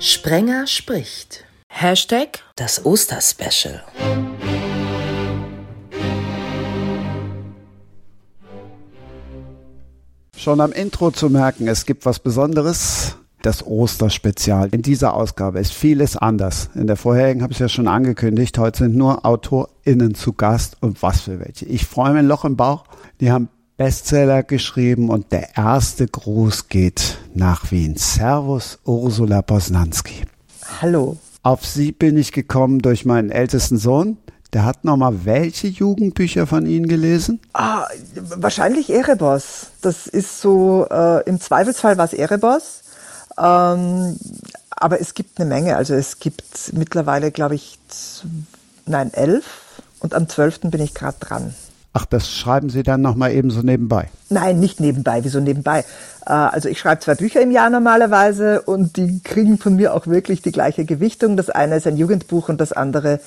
Sprenger spricht. Hashtag Das Osterspecial. Schon am Intro zu merken, es gibt was Besonderes. Das Osterspezial. In dieser Ausgabe ist vieles anders. In der vorherigen habe ich es ja schon angekündigt. Heute sind nur AutorInnen zu Gast und was für welche. Ich freue mich ein Loch im Bauch. Die haben Bestseller geschrieben und der erste Gruß geht nach Wien. Servus Ursula Posnanski. Hallo. Auf Sie bin ich gekommen durch meinen ältesten Sohn. Der hat noch mal welche Jugendbücher von Ihnen gelesen? Ah, wahrscheinlich Erebos. Das ist so, äh, im Zweifelsfall war es Erebos. Ähm, aber es gibt eine Menge. Also es gibt mittlerweile, glaube ich, nein, elf. Und am zwölften bin ich gerade dran. Ach, das schreiben Sie dann noch mal eben so nebenbei? Nein, nicht nebenbei. Wieso nebenbei? Äh, also ich schreibe zwei Bücher im Jahr normalerweise und die kriegen von mir auch wirklich die gleiche Gewichtung. Das eine ist ein Jugendbuch und das andere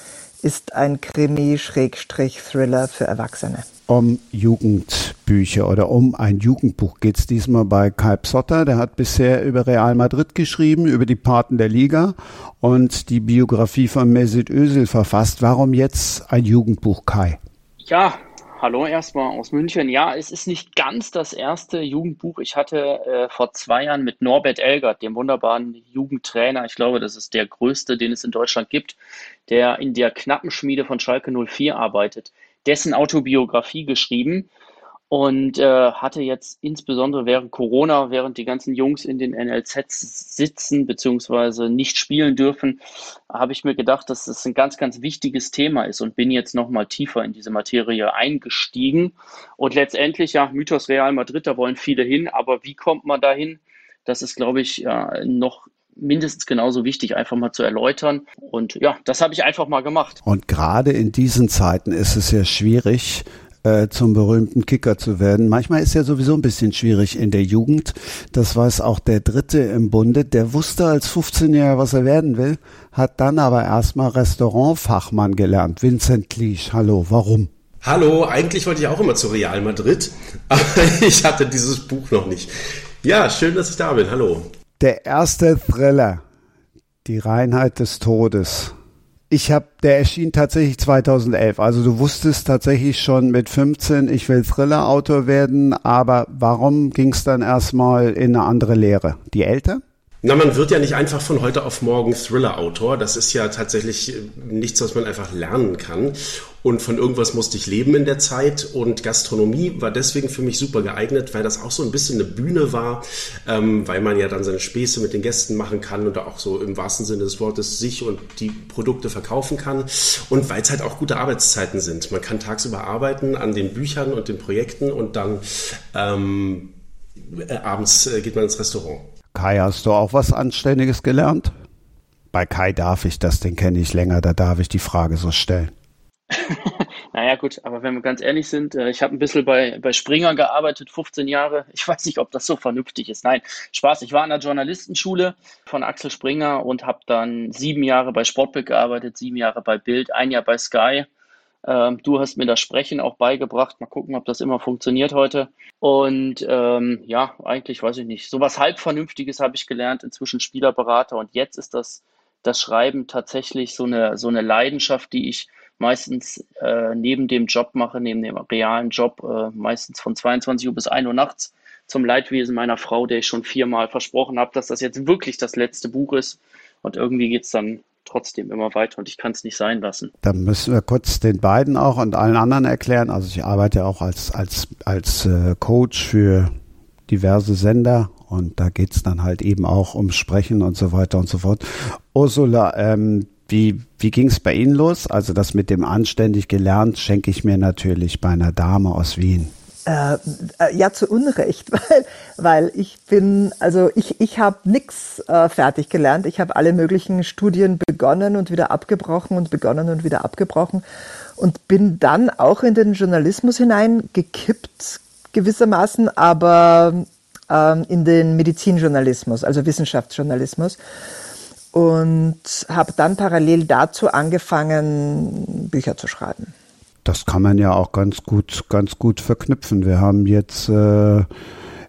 ist ein Krimi-Thriller für Erwachsene. Um Jugendbücher oder um ein Jugendbuch geht es diesmal bei Kai Psotter. Der hat bisher über Real Madrid geschrieben, über die Paten der Liga und die Biografie von Mesut Özil verfasst. Warum jetzt ein Jugendbuch, Kai? Ja, hallo erstmal aus München. Ja, es ist nicht ganz das erste Jugendbuch. Ich hatte äh, vor zwei Jahren mit Norbert Elgert, dem wunderbaren Jugendtrainer, ich glaube, das ist der größte, den es in Deutschland gibt, der in der Knappenschmiede von Schalke 04 arbeitet, dessen Autobiografie geschrieben und äh, hatte jetzt insbesondere während Corona, während die ganzen Jungs in den NLZs sitzen bzw. nicht spielen dürfen, habe ich mir gedacht, dass das ein ganz, ganz wichtiges Thema ist und bin jetzt nochmal tiefer in diese Materie eingestiegen. Und letztendlich, ja, Mythos Real Madrid, da wollen viele hin, aber wie kommt man dahin? Das ist, glaube ich, ja, noch mindestens genauso wichtig, einfach mal zu erläutern. Und ja, das habe ich einfach mal gemacht. Und gerade in diesen Zeiten ist es ja schwierig, äh, zum berühmten Kicker zu werden. Manchmal ist ja sowieso ein bisschen schwierig in der Jugend. Das weiß auch der Dritte im Bunde. Der wusste als 15-Jähriger, was er werden will, hat dann aber erstmal Restaurantfachmann gelernt. Vincent Clich, hallo, warum? Hallo, eigentlich wollte ich auch immer zu Real Madrid, aber ich hatte dieses Buch noch nicht. Ja, schön, dass ich da bin. Hallo. Der erste Thriller, die Reinheit des Todes. Ich habe, der erschien tatsächlich 2011. Also du wusstest tatsächlich schon mit 15, ich will Thriller-Autor werden. Aber warum ging es dann erstmal in eine andere Lehre? Die Eltern? Na, man wird ja nicht einfach von heute auf morgen Thriller-Autor. Das ist ja tatsächlich nichts, was man einfach lernen kann. Und von irgendwas musste ich leben in der Zeit. Und Gastronomie war deswegen für mich super geeignet, weil das auch so ein bisschen eine Bühne war, ähm, weil man ja dann seine Späße mit den Gästen machen kann und auch so im wahrsten Sinne des Wortes sich und die Produkte verkaufen kann. Und weil es halt auch gute Arbeitszeiten sind. Man kann tagsüber arbeiten an den Büchern und den Projekten und dann ähm, äh, abends äh, geht man ins Restaurant. Kai, hast du auch was Anständiges gelernt? Bei Kai darf ich das, den kenne ich länger, da darf ich die Frage so stellen. naja, gut, aber wenn wir ganz ehrlich sind, äh, ich habe ein bisschen bei, bei Springer gearbeitet, 15 Jahre. Ich weiß nicht, ob das so vernünftig ist. Nein, Spaß. Ich war an der Journalistenschule von Axel Springer und habe dann sieben Jahre bei Sportbild gearbeitet, sieben Jahre bei Bild, ein Jahr bei Sky. Ähm, du hast mir das Sprechen auch beigebracht. Mal gucken, ob das immer funktioniert heute. Und ähm, ja, eigentlich weiß ich nicht. Sowas halb Vernünftiges habe ich gelernt, inzwischen Spielerberater. Und jetzt ist das, das Schreiben tatsächlich so eine, so eine Leidenschaft, die ich meistens äh, neben dem Job mache, neben dem realen Job, äh, meistens von 22 Uhr bis 1 Uhr nachts zum Leidwesen meiner Frau, der ich schon viermal versprochen habe, dass das jetzt wirklich das letzte Buch ist. Und irgendwie geht es dann trotzdem immer weiter und ich kann es nicht sein lassen. Da müssen wir kurz den beiden auch und allen anderen erklären. Also ich arbeite ja auch als, als, als äh, Coach für diverse Sender und da geht es dann halt eben auch um Sprechen und so weiter und so fort. Ursula, ähm, wie, wie ging es bei Ihnen los? Also das mit dem anständig gelernt schenke ich mir natürlich bei einer Dame aus Wien. Äh, äh, ja, zu Unrecht, weil, weil ich bin, also ich, ich habe nichts äh, fertig gelernt. Ich habe alle möglichen Studien begonnen und wieder abgebrochen und begonnen und wieder abgebrochen und bin dann auch in den Journalismus hineingekippt, gewissermaßen, aber ähm, in den Medizinjournalismus, also Wissenschaftsjournalismus. Und habe dann parallel dazu angefangen, Bücher zu schreiben. Das kann man ja auch ganz gut, ganz gut verknüpfen. Wir haben jetzt äh,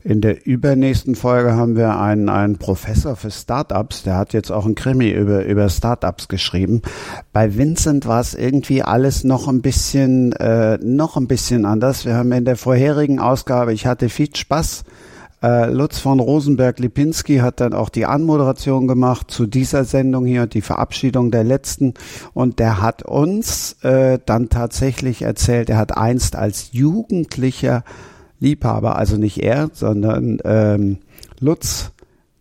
In der übernächsten Folge haben wir einen, einen Professor für Startups, der hat jetzt auch ein Krimi über, über Startups geschrieben. Bei Vincent war es irgendwie alles noch ein bisschen, äh, noch ein bisschen anders. Wir haben in der vorherigen Ausgabe, ich hatte viel Spaß, äh, Lutz von Rosenberg-Lipinski hat dann auch die Anmoderation gemacht zu dieser Sendung hier, die Verabschiedung der letzten. Und der hat uns äh, dann tatsächlich erzählt, er hat einst als Jugendlicher Liebhaber, also nicht er, sondern ähm, Lutz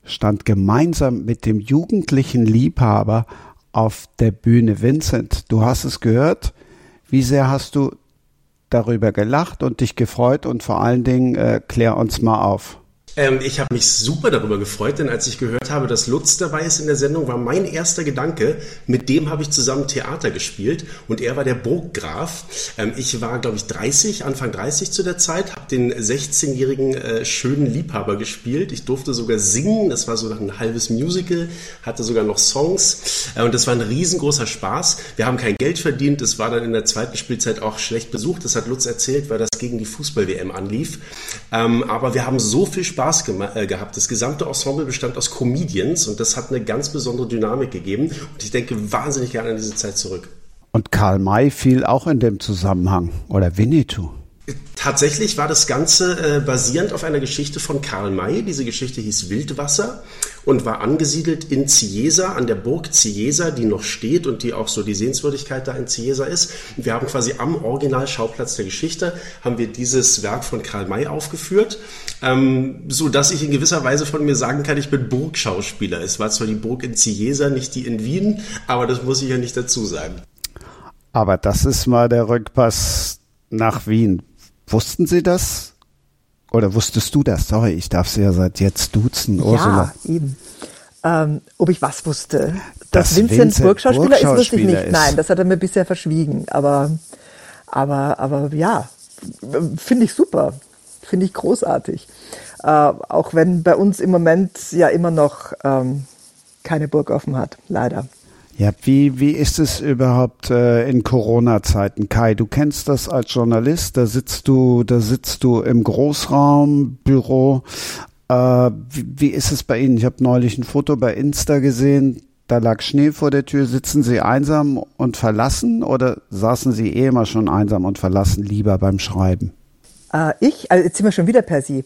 stand gemeinsam mit dem jugendlichen Liebhaber auf der Bühne. Vincent, du hast es gehört. Wie sehr hast du darüber gelacht und dich gefreut und vor allen Dingen äh, klär uns mal auf. Ähm, ich habe mich super darüber gefreut, denn als ich gehört habe, dass Lutz dabei ist in der Sendung, war mein erster Gedanke, mit dem habe ich zusammen Theater gespielt und er war der Burggraf. Ähm, ich war, glaube ich, 30, Anfang 30 zu der Zeit, habe den 16-jährigen äh, schönen Liebhaber gespielt. Ich durfte sogar singen, das war so ein halbes Musical, hatte sogar noch Songs äh, und das war ein riesengroßer Spaß. Wir haben kein Geld verdient, es war dann in der zweiten Spielzeit auch schlecht besucht, das hat Lutz erzählt, weil das gegen die Fußball-WM anlief. Ähm, aber wir haben so viel Spaß Spaß äh, gehabt. Das gesamte Ensemble bestand aus Comedians und das hat eine ganz besondere Dynamik gegeben. Und ich denke wahnsinnig gerne an diese Zeit zurück. Und Karl May fiel auch in dem Zusammenhang oder Winnetou. Tatsächlich war das Ganze äh, basierend auf einer Geschichte von Karl May. Diese Geschichte hieß Wildwasser und war angesiedelt in Ciesa, an der Burg Ciesa, die noch steht und die auch so die Sehenswürdigkeit da in Ciesa ist. Wir haben quasi am Originalschauplatz der Geschichte, haben wir dieses Werk von Karl May aufgeführt, ähm, so dass ich in gewisser Weise von mir sagen kann, ich bin Burgschauspieler. Es war zwar die Burg in Ciesa, nicht die in Wien, aber das muss ich ja nicht dazu sagen. Aber das ist mal der Rückpass nach Wien. Wussten Sie das? Oder wusstest du das? Sorry, ich darf Sie ja seit jetzt duzen, Ursula. Ja, eben. Ähm, ob ich was wusste? Dass das Vincent, Vincent Burgschauspieler, ist, wusste ich nicht. Ist. Nein, das hat er mir bisher verschwiegen. Aber, aber, aber ja, finde ich super. Finde ich großartig. Äh, auch wenn bei uns im Moment ja immer noch ähm, keine Burg offen hat, leider. Ja, wie, wie ist es überhaupt äh, in Corona-Zeiten? Kai, du kennst das als Journalist, da sitzt du, da sitzt du im Großraumbüro. Äh, wie, wie ist es bei Ihnen? Ich habe neulich ein Foto bei Insta gesehen, da lag Schnee vor der Tür. Sitzen Sie einsam und verlassen oder saßen Sie eh immer schon einsam und verlassen lieber beim Schreiben? Äh, ich, also jetzt sind wir schon wieder per Sie.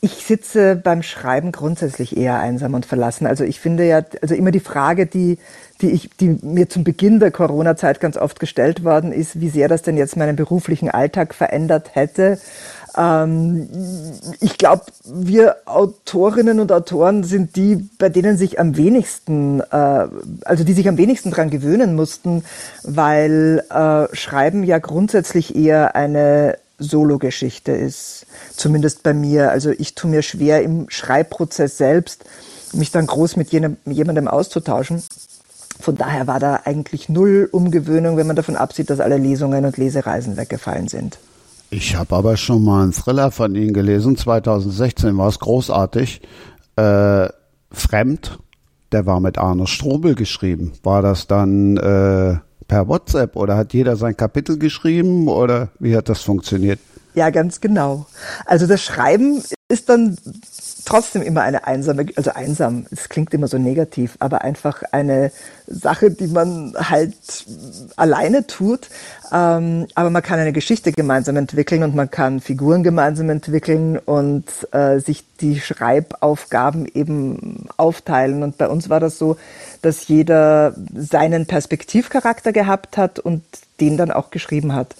Ich sitze beim Schreiben grundsätzlich eher einsam und verlassen. Also ich finde ja, also immer die Frage, die, die ich, die mir zum Beginn der Corona-Zeit ganz oft gestellt worden ist, wie sehr das denn jetzt meinen beruflichen Alltag verändert hätte. Ähm, ich glaube, wir Autorinnen und Autoren sind die, bei denen sich am wenigsten, äh, also die sich am wenigsten dran gewöhnen mussten, weil äh, Schreiben ja grundsätzlich eher eine Solo-Geschichte ist. Zumindest bei mir. Also ich tue mir schwer im Schreibprozess selbst, mich dann groß mit jenem, jemandem auszutauschen. Von daher war da eigentlich null Umgewöhnung, wenn man davon absieht, dass alle Lesungen und Lesereisen weggefallen sind. Ich habe aber schon mal einen Thriller von Ihnen gelesen. 2016 war es großartig. Äh, Fremd, der war mit Arno Strobel geschrieben. War das dann äh, per WhatsApp oder hat jeder sein Kapitel geschrieben oder wie hat das funktioniert? Ja, ganz genau. Also das Schreiben ist dann trotzdem immer eine einsame, also einsam, es klingt immer so negativ, aber einfach eine Sache, die man halt alleine tut. Ähm, aber man kann eine Geschichte gemeinsam entwickeln und man kann Figuren gemeinsam entwickeln und äh, sich die Schreibaufgaben eben aufteilen. Und bei uns war das so, dass jeder seinen Perspektivcharakter gehabt hat und den dann auch geschrieben hat.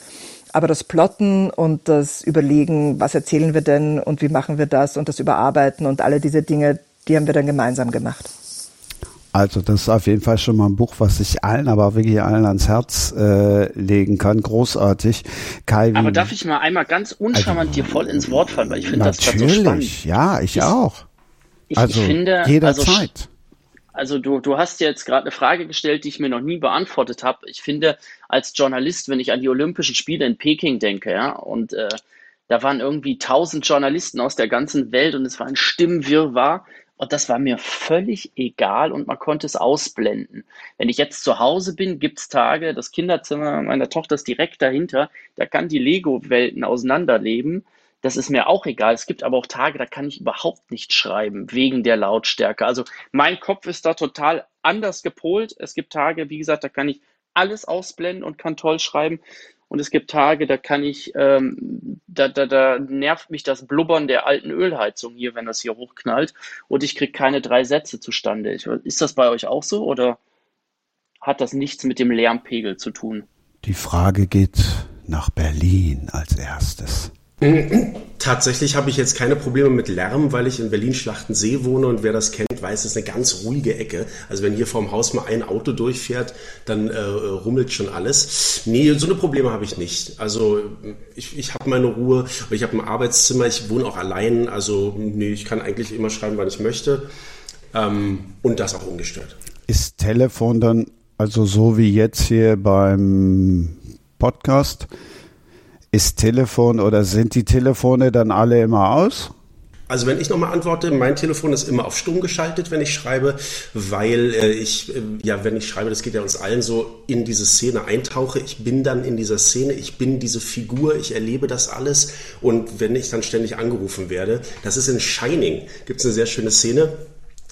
Aber das Plotten und das Überlegen, was erzählen wir denn und wie machen wir das und das Überarbeiten und alle diese Dinge, die haben wir dann gemeinsam gemacht. Also das ist auf jeden Fall schon mal ein Buch, was ich allen, aber wirklich allen ans Herz äh, legen kann. Großartig. Kai, aber darf ich mal einmal ganz uncharmant also, dir voll ins Wort fallen, weil ich finde das gerade so spannend. Ja, ich, ich auch. Ich, also ich finde, jederzeit. Also, also du, du hast jetzt gerade eine Frage gestellt, die ich mir noch nie beantwortet habe. Ich finde, als Journalist, wenn ich an die Olympischen Spiele in Peking denke, ja, und äh, da waren irgendwie tausend Journalisten aus der ganzen Welt und es war ein Stimmwirrwarr. Und das war mir völlig egal und man konnte es ausblenden. Wenn ich jetzt zu Hause bin, gibt es Tage, das Kinderzimmer meiner Tochter ist direkt dahinter, da kann die Lego-Welten auseinanderleben das ist mir auch egal. Es gibt aber auch Tage, da kann ich überhaupt nicht schreiben, wegen der Lautstärke. Also mein Kopf ist da total anders gepolt. Es gibt Tage, wie gesagt, da kann ich alles ausblenden und kann toll schreiben. Und es gibt Tage, da kann ich, ähm, da, da, da nervt mich das Blubbern der alten Ölheizung hier, wenn das hier hochknallt. Und ich kriege keine drei Sätze zustande. Ist das bei euch auch so oder hat das nichts mit dem Lärmpegel zu tun? Die Frage geht nach Berlin als erstes. Tatsächlich habe ich jetzt keine Probleme mit Lärm, weil ich in Berlin-Schlachtensee wohne und wer das kennt, weiß, es ist eine ganz ruhige Ecke. Also wenn hier vorm Haus mal ein Auto durchfährt, dann äh, rummelt schon alles. Nee, so eine Probleme habe ich nicht. Also ich, ich habe meine Ruhe, ich habe ein Arbeitszimmer, ich wohne auch allein, also nee, ich kann eigentlich immer schreiben, wann ich möchte ähm, und das auch ungestört. Ist Telefon dann also so wie jetzt hier beim Podcast? Ist Telefon oder sind die Telefone dann alle immer aus? Also wenn ich nochmal antworte, mein Telefon ist immer auf stumm geschaltet, wenn ich schreibe, weil äh, ich, äh, ja, wenn ich schreibe, das geht ja uns allen so, in diese Szene eintauche. Ich bin dann in dieser Szene, ich bin diese Figur, ich erlebe das alles. Und wenn ich dann ständig angerufen werde, das ist in Shining, gibt es eine sehr schöne Szene,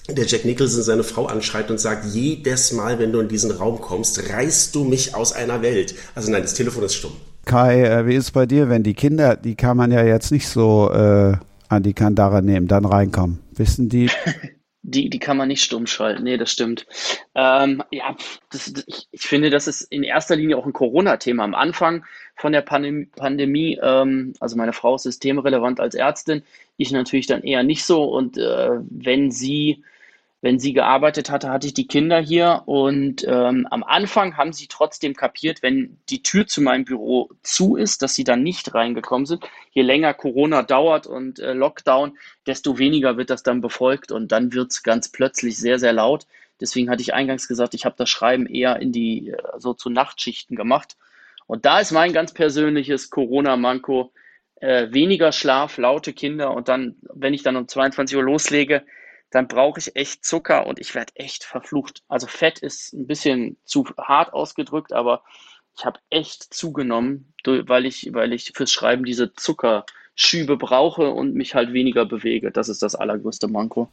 der Jack Nicholson seine Frau anschreit und sagt, jedes Mal, wenn du in diesen Raum kommst, reißt du mich aus einer Welt. Also nein, das Telefon ist stumm. Kai, äh, wie ist es bei dir, wenn die Kinder, die kann man ja jetzt nicht so äh, an die Kandare nehmen, dann reinkommen? Wissen die? die, die kann man nicht stumm schalten. Nee, das stimmt. Ähm, ja, das, ich, ich, finde, das ist in erster Linie auch ein Corona-Thema. Am Anfang von der Pandemie, Pandemie ähm, also meine Frau ist systemrelevant als Ärztin, ich natürlich dann eher nicht so. Und äh, wenn sie wenn sie gearbeitet hatte, hatte ich die Kinder hier und ähm, am Anfang haben sie trotzdem kapiert, wenn die Tür zu meinem Büro zu ist, dass sie dann nicht reingekommen sind. Je länger Corona dauert und äh, Lockdown, desto weniger wird das dann befolgt und dann wird es ganz plötzlich sehr, sehr laut. Deswegen hatte ich eingangs gesagt, ich habe das Schreiben eher in die äh, so zu Nachtschichten gemacht. Und da ist mein ganz persönliches Corona-Manko äh, weniger Schlaf, laute Kinder und dann, wenn ich dann um 22 Uhr loslege, dann brauche ich echt Zucker und ich werde echt verflucht. Also Fett ist ein bisschen zu hart ausgedrückt, aber ich habe echt zugenommen, weil ich, weil ich fürs Schreiben diese Zuckerschübe brauche und mich halt weniger bewege. Das ist das allergrößte Manko.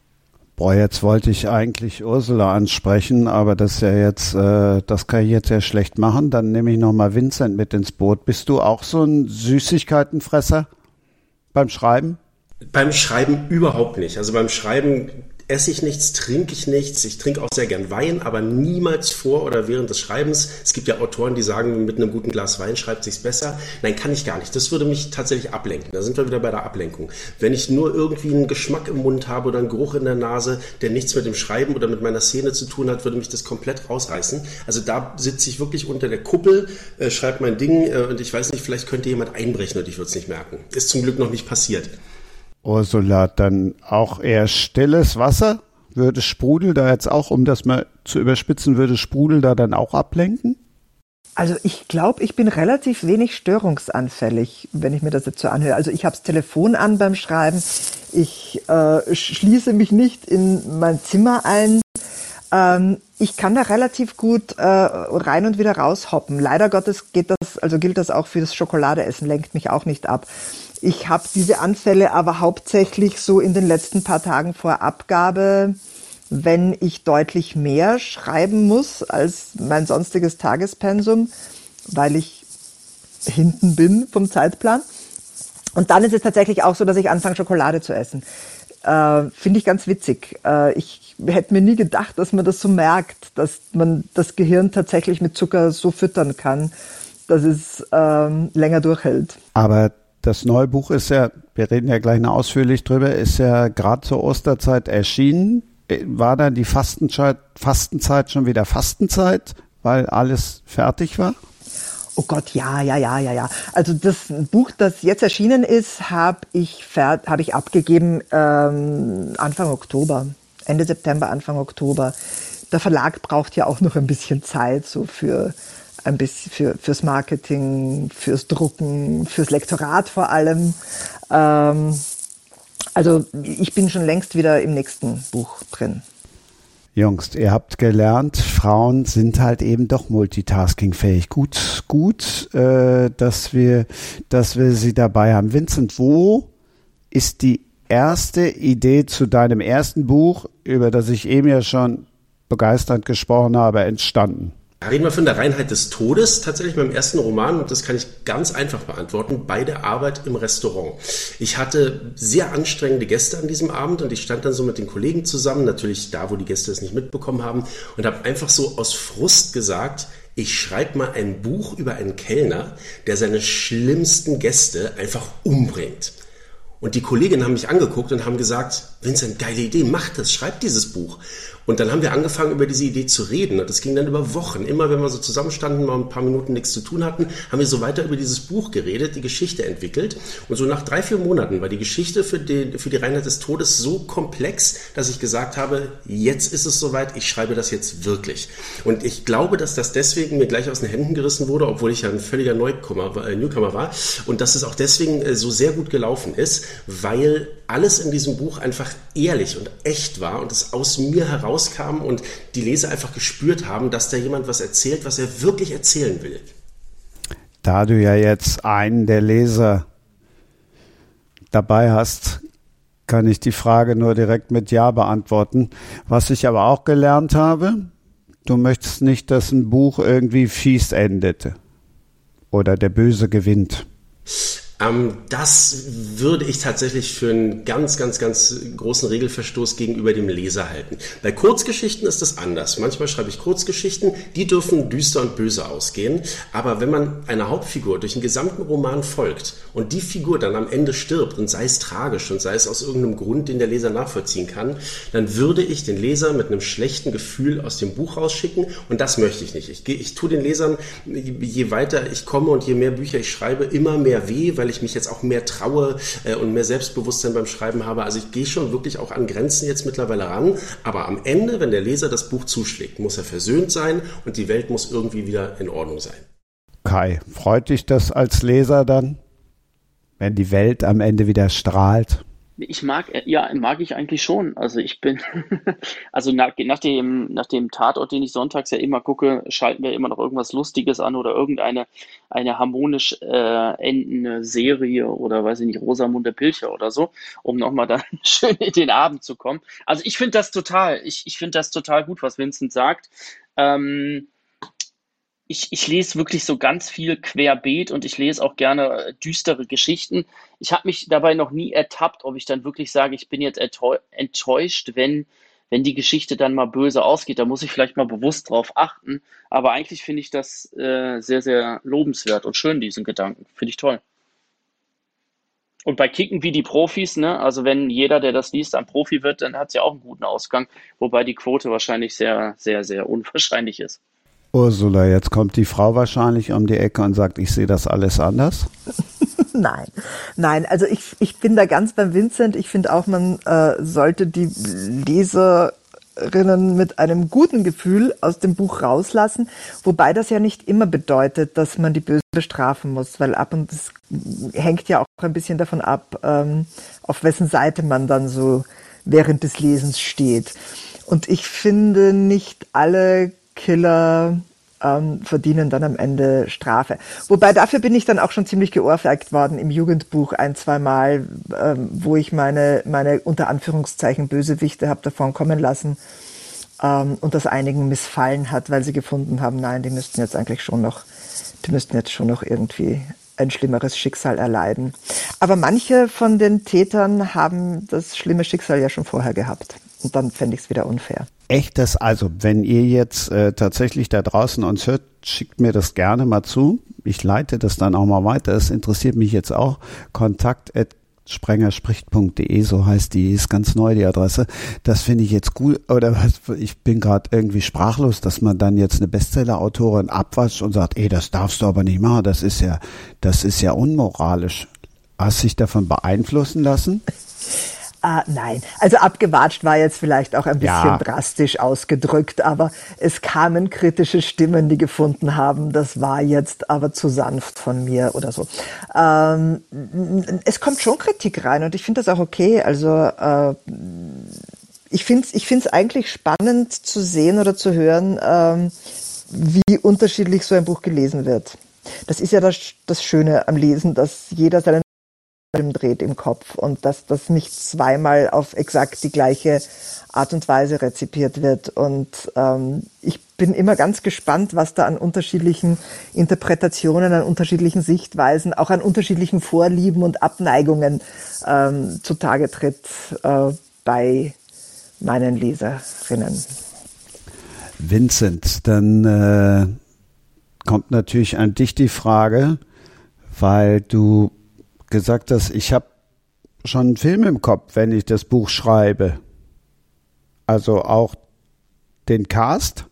Boah, jetzt wollte ich eigentlich Ursula ansprechen, aber das ist ja jetzt, äh, das kann ich jetzt ja schlecht machen. Dann nehme ich nochmal Vincent mit ins Boot. Bist du auch so ein Süßigkeitenfresser beim Schreiben? Beim Schreiben überhaupt nicht. Also beim Schreiben esse ich nichts, trinke ich nichts. Ich trinke auch sehr gern Wein, aber niemals vor oder während des Schreibens. Es gibt ja Autoren, die sagen, mit einem guten Glas Wein schreibt sich's besser. Nein, kann ich gar nicht. Das würde mich tatsächlich ablenken. Da sind wir wieder bei der Ablenkung. Wenn ich nur irgendwie einen Geschmack im Mund habe oder einen Geruch in der Nase, der nichts mit dem Schreiben oder mit meiner Szene zu tun hat, würde mich das komplett rausreißen. Also da sitze ich wirklich unter der Kuppel, äh, schreibe mein Ding äh, und ich weiß nicht, vielleicht könnte jemand einbrechen und ich würde es nicht merken. Ist zum Glück noch nicht passiert. Ursula, dann auch eher stilles Wasser? Würde Sprudel da jetzt auch, um das mal zu überspitzen, würde Sprudel da dann auch ablenken? Also ich glaube, ich bin relativ wenig störungsanfällig, wenn ich mir das jetzt so anhöre. Also ich habe das Telefon an beim Schreiben. Ich äh, schließe mich nicht in mein Zimmer ein. Ähm, ich kann da relativ gut äh, rein und wieder raushoppen. Leider Gottes geht das, also gilt das auch für das Schokoladeessen, lenkt mich auch nicht ab. Ich habe diese Anfälle aber hauptsächlich so in den letzten paar Tagen vor Abgabe, wenn ich deutlich mehr schreiben muss als mein sonstiges Tagespensum, weil ich hinten bin vom Zeitplan. Und dann ist es tatsächlich auch so, dass ich anfange, Schokolade zu essen. Äh, Finde ich ganz witzig. Äh, ich hätte mir nie gedacht, dass man das so merkt, dass man das Gehirn tatsächlich mit Zucker so füttern kann, dass es ähm, länger durchhält. Aber das neue Buch ist ja, wir reden ja gleich noch ausführlich drüber, ist ja gerade zur Osterzeit erschienen. War dann die Fastenzeit, Fastenzeit schon wieder Fastenzeit, weil alles fertig war? Oh Gott, ja, ja, ja, ja, ja. Also das Buch, das jetzt erschienen ist, habe ich, hab ich abgegeben ähm, Anfang Oktober, Ende September, Anfang Oktober. Der Verlag braucht ja auch noch ein bisschen Zeit so für ein bisschen für, fürs Marketing, fürs Drucken, fürs Lektorat vor allem. Ähm, also ich bin schon längst wieder im nächsten Buch drin. Jungs, ihr habt gelernt, Frauen sind halt eben doch multitaskingfähig. Gut, gut, äh, dass wir, dass wir sie dabei haben. Vincent, wo ist die erste Idee zu deinem ersten Buch, über das ich eben ja schon begeistert gesprochen habe, entstanden? Reden wir von der Reinheit des Todes, tatsächlich beim ersten Roman, und das kann ich ganz einfach beantworten, bei der Arbeit im Restaurant. Ich hatte sehr anstrengende Gäste an diesem Abend und ich stand dann so mit den Kollegen zusammen, natürlich da, wo die Gäste es nicht mitbekommen haben, und habe einfach so aus Frust gesagt, ich schreibe mal ein Buch über einen Kellner, der seine schlimmsten Gäste einfach umbringt. Und die Kolleginnen haben mich angeguckt und haben gesagt, Vincent, geile Idee, mach das, schreib dieses Buch. Und dann haben wir angefangen, über diese Idee zu reden. Und das ging dann über Wochen. Immer wenn wir so zusammenstanden, mal ein paar Minuten nichts zu tun hatten, haben wir so weiter über dieses Buch geredet, die Geschichte entwickelt. Und so nach drei, vier Monaten war die Geschichte für die, für die Reinheit des Todes so komplex, dass ich gesagt habe, jetzt ist es soweit, ich schreibe das jetzt wirklich. Und ich glaube, dass das deswegen mir gleich aus den Händen gerissen wurde, obwohl ich ja ein völliger Neucomer, äh, Newcomer war. Und dass es auch deswegen äh, so sehr gut gelaufen ist, weil alles in diesem Buch einfach ehrlich und echt war und es aus mir herauskam und die Leser einfach gespürt haben, dass da jemand was erzählt, was er wirklich erzählen will. Da du ja jetzt einen der Leser dabei hast, kann ich die Frage nur direkt mit Ja beantworten. Was ich aber auch gelernt habe, du möchtest nicht, dass ein Buch irgendwie fies endet oder der Böse gewinnt. Ähm, das würde ich tatsächlich für einen ganz, ganz, ganz großen Regelverstoß gegenüber dem Leser halten. Bei Kurzgeschichten ist es anders. Manchmal schreibe ich Kurzgeschichten, die dürfen düster und böse ausgehen. Aber wenn man einer Hauptfigur durch den gesamten Roman folgt und die Figur dann am Ende stirbt und sei es tragisch und sei es aus irgendeinem Grund, den der Leser nachvollziehen kann, dann würde ich den Leser mit einem schlechten Gefühl aus dem Buch rausschicken und das möchte ich nicht. Ich, ich tue den Lesern, je weiter ich komme und je mehr Bücher ich schreibe, immer mehr weh, weil weil ich mich jetzt auch mehr traue äh, und mehr Selbstbewusstsein beim Schreiben habe. Also ich gehe schon wirklich auch an Grenzen jetzt mittlerweile ran. Aber am Ende, wenn der Leser das Buch zuschlägt, muss er versöhnt sein und die Welt muss irgendwie wieder in Ordnung sein. Kai, freut dich das als Leser dann, wenn die Welt am Ende wieder strahlt? Ich mag, ja, mag ich eigentlich schon. Also ich bin, also nach, nach, dem, nach dem Tatort, den ich sonntags ja immer gucke, schalten wir immer noch irgendwas Lustiges an oder irgendeine eine harmonisch äh, endende Serie oder weiß ich nicht, Rosamunde Pilcher oder so, um nochmal dann schön in den Abend zu kommen. Also ich finde das total, ich, ich finde das total gut, was Vincent sagt. Ähm, ich, ich lese wirklich so ganz viel querbeet und ich lese auch gerne äh, düstere Geschichten. Ich habe mich dabei noch nie ertappt, ob ich dann wirklich sage, ich bin jetzt enttäuscht, wenn, wenn die Geschichte dann mal böse ausgeht. Da muss ich vielleicht mal bewusst drauf achten. Aber eigentlich finde ich das äh, sehr, sehr lobenswert und schön, diesen Gedanken. Finde ich toll. Und bei Kicken wie die Profis, ne, also wenn jeder, der das liest, ein Profi wird, dann hat es ja auch einen guten Ausgang, wobei die Quote wahrscheinlich sehr, sehr, sehr unwahrscheinlich ist. Ursula, jetzt kommt die Frau wahrscheinlich um die Ecke und sagt, ich sehe das alles anders. Nein, nein, also ich, ich bin da ganz beim Vincent. Ich finde auch, man äh, sollte die Leserinnen mit einem guten Gefühl aus dem Buch rauslassen, wobei das ja nicht immer bedeutet, dass man die Böse bestrafen muss, weil ab und das hängt ja auch ein bisschen davon ab, ähm, auf wessen Seite man dann so während des Lesens steht. Und ich finde nicht alle Killer ähm, verdienen dann am Ende Strafe. Wobei dafür bin ich dann auch schon ziemlich geohrfeigt worden im Jugendbuch ein, zwei Mal, ähm, wo ich meine, meine unter Anführungszeichen Bösewichte habe davon kommen lassen ähm, und das einigen missfallen hat, weil sie gefunden haben, nein, die müssten jetzt eigentlich schon noch, die müssten jetzt schon noch irgendwie ein schlimmeres Schicksal erleiden. Aber manche von den Tätern haben das schlimme Schicksal ja schon vorher gehabt. Und dann fände ich es wieder unfair. Echtes, also wenn ihr jetzt äh, tatsächlich da draußen uns hört, schickt mir das gerne mal zu. Ich leite das dann auch mal weiter. Es interessiert mich jetzt auch. Kontakt at sprengerspricht.de, so heißt die, ist ganz neu die Adresse. Das finde ich jetzt gut, oder was, ich bin gerade irgendwie sprachlos, dass man dann jetzt eine Bestseller-Autorin abwascht und sagt, ey, das darfst du aber nicht machen, das ist ja, das ist ja unmoralisch. Hast dich davon beeinflussen lassen? Ah, nein, also abgewatscht war jetzt vielleicht auch ein bisschen ja. drastisch ausgedrückt, aber es kamen kritische Stimmen, die gefunden haben, das war jetzt aber zu sanft von mir oder so. Ähm, es kommt schon Kritik rein und ich finde das auch okay. Also äh, ich finde es ich find's eigentlich spannend zu sehen oder zu hören, ähm, wie unterschiedlich so ein Buch gelesen wird. Das ist ja das, das Schöne am Lesen, dass jeder seinen Film dreht im Kopf und dass das nicht zweimal auf exakt die gleiche Art und Weise rezipiert wird. Und ähm, ich bin immer ganz gespannt, was da an unterschiedlichen Interpretationen, an unterschiedlichen Sichtweisen, auch an unterschiedlichen Vorlieben und Abneigungen ähm, zutage tritt äh, bei meinen Leserinnen. Vincent, dann äh, kommt natürlich an dich die Frage, weil du gesagt hast, ich habe schon einen Film im Kopf, wenn ich das Buch schreibe. Also auch den Cast?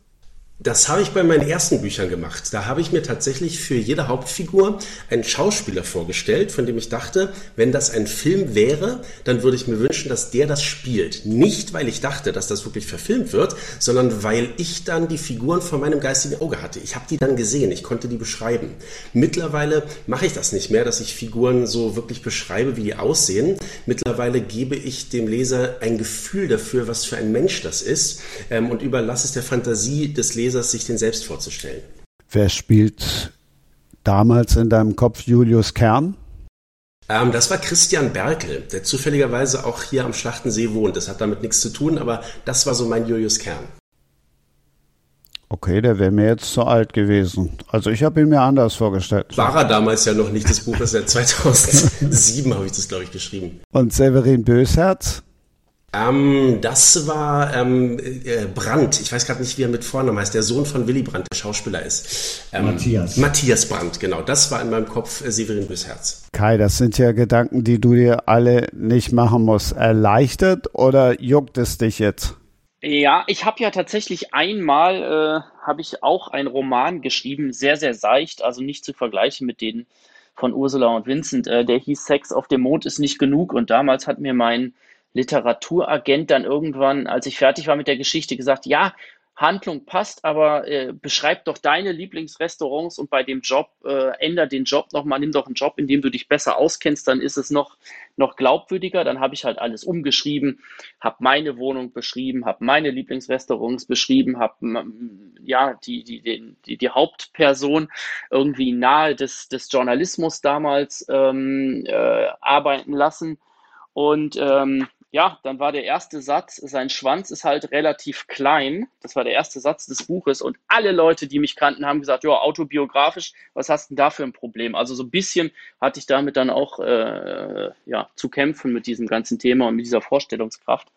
Das habe ich bei meinen ersten Büchern gemacht. Da habe ich mir tatsächlich für jede Hauptfigur einen Schauspieler vorgestellt, von dem ich dachte, wenn das ein Film wäre, dann würde ich mir wünschen, dass der das spielt. Nicht, weil ich dachte, dass das wirklich verfilmt wird, sondern weil ich dann die Figuren vor meinem geistigen Auge hatte. Ich habe die dann gesehen, ich konnte die beschreiben. Mittlerweile mache ich das nicht mehr, dass ich Figuren so wirklich beschreibe, wie die aussehen. Mittlerweile gebe ich dem Leser ein Gefühl dafür, was für ein Mensch das ist ähm, und überlasse es der Fantasie des Lesers Lesers, sich den selbst vorzustellen. Wer spielt damals in deinem Kopf Julius Kern? Ähm, das war Christian Berkel, der zufälligerweise auch hier am Schlachtensee wohnt. Das hat damit nichts zu tun, aber das war so mein Julius Kern. Okay, der wäre mir jetzt zu alt gewesen. Also ich habe ihn mir anders vorgestellt. War er damals ja noch nicht. Das Buch ist ja 2007, habe ich das, glaube ich, geschrieben. Und Severin Bösherz? Ähm, das war ähm, äh, Brandt. Ich weiß gerade nicht, wie er mit Vornamen heißt. Der Sohn von Willy Brandt, der Schauspieler ist. Ähm, Matthias. Matthias Brandt, genau. Das war in meinem Kopf äh, Severin Büsherz. Kai, das sind ja Gedanken, die du dir alle nicht machen musst. Erleichtert oder juckt es dich jetzt? Ja, ich habe ja tatsächlich einmal, äh, habe ich auch einen Roman geschrieben, sehr, sehr seicht, also nicht zu vergleichen mit denen von Ursula und Vincent. Äh, der hieß Sex auf dem Mond ist nicht genug und damals hat mir mein Literaturagent dann irgendwann, als ich fertig war mit der Geschichte, gesagt, ja, Handlung passt, aber äh, beschreib doch deine Lieblingsrestaurants und bei dem Job, äh, änder den Job nochmal, nimm doch einen Job, in dem du dich besser auskennst, dann ist es noch, noch glaubwürdiger. Dann habe ich halt alles umgeschrieben, habe meine Wohnung beschrieben, habe meine Lieblingsrestaurants beschrieben, habe ja die, die, die, die Hauptperson irgendwie nahe des, des Journalismus damals ähm, äh, arbeiten lassen. Und ähm, ja, dann war der erste Satz, sein Schwanz ist halt relativ klein. Das war der erste Satz des Buches. Und alle Leute, die mich kannten, haben gesagt, ja, autobiografisch, was hast du denn da für ein Problem? Also so ein bisschen hatte ich damit dann auch äh, ja, zu kämpfen mit diesem ganzen Thema und mit dieser Vorstellungskraft.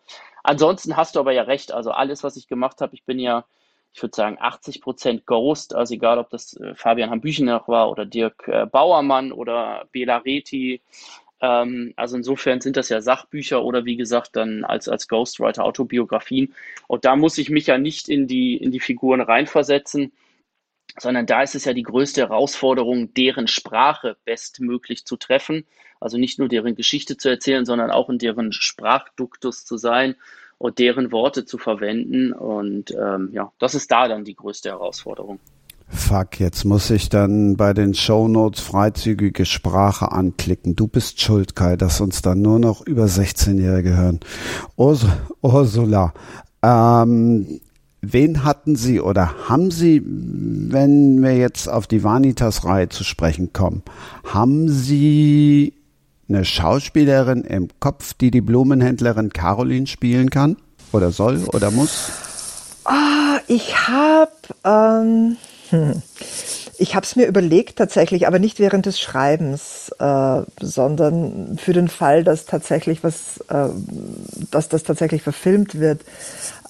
Ansonsten hast du aber ja recht. Also alles, was ich gemacht habe, ich bin ja, ich würde sagen, 80 Prozent Ghost. Also egal, ob das äh, Fabian Hambüchenach war oder Dirk äh, Bauermann oder Bela Reti ähm, also insofern sind das ja Sachbücher oder wie gesagt dann als, als Ghostwriter Autobiografien. Und da muss ich mich ja nicht in die, in die Figuren reinversetzen, sondern da ist es ja die größte Herausforderung, deren Sprache bestmöglich zu treffen. Also nicht nur deren Geschichte zu erzählen, sondern auch in deren Sprachduktus zu sein und deren Worte zu verwenden. Und ähm, ja, das ist da dann die größte Herausforderung. Fuck, jetzt muss ich dann bei den Shownotes freizügige Sprache anklicken. Du bist schuld, Kai, dass uns dann nur noch über 16-Jährige hören. Urs Ursula, ähm, wen hatten Sie oder haben Sie, wenn wir jetzt auf die Vanitas-Reihe zu sprechen kommen, haben Sie eine Schauspielerin im Kopf, die die Blumenhändlerin Caroline spielen kann? Oder soll oder muss? Ah, ich habe... Ähm hm. Ich habe es mir überlegt tatsächlich, aber nicht während des Schreibens, äh, sondern für den Fall, dass tatsächlich was, äh, dass das tatsächlich verfilmt wird.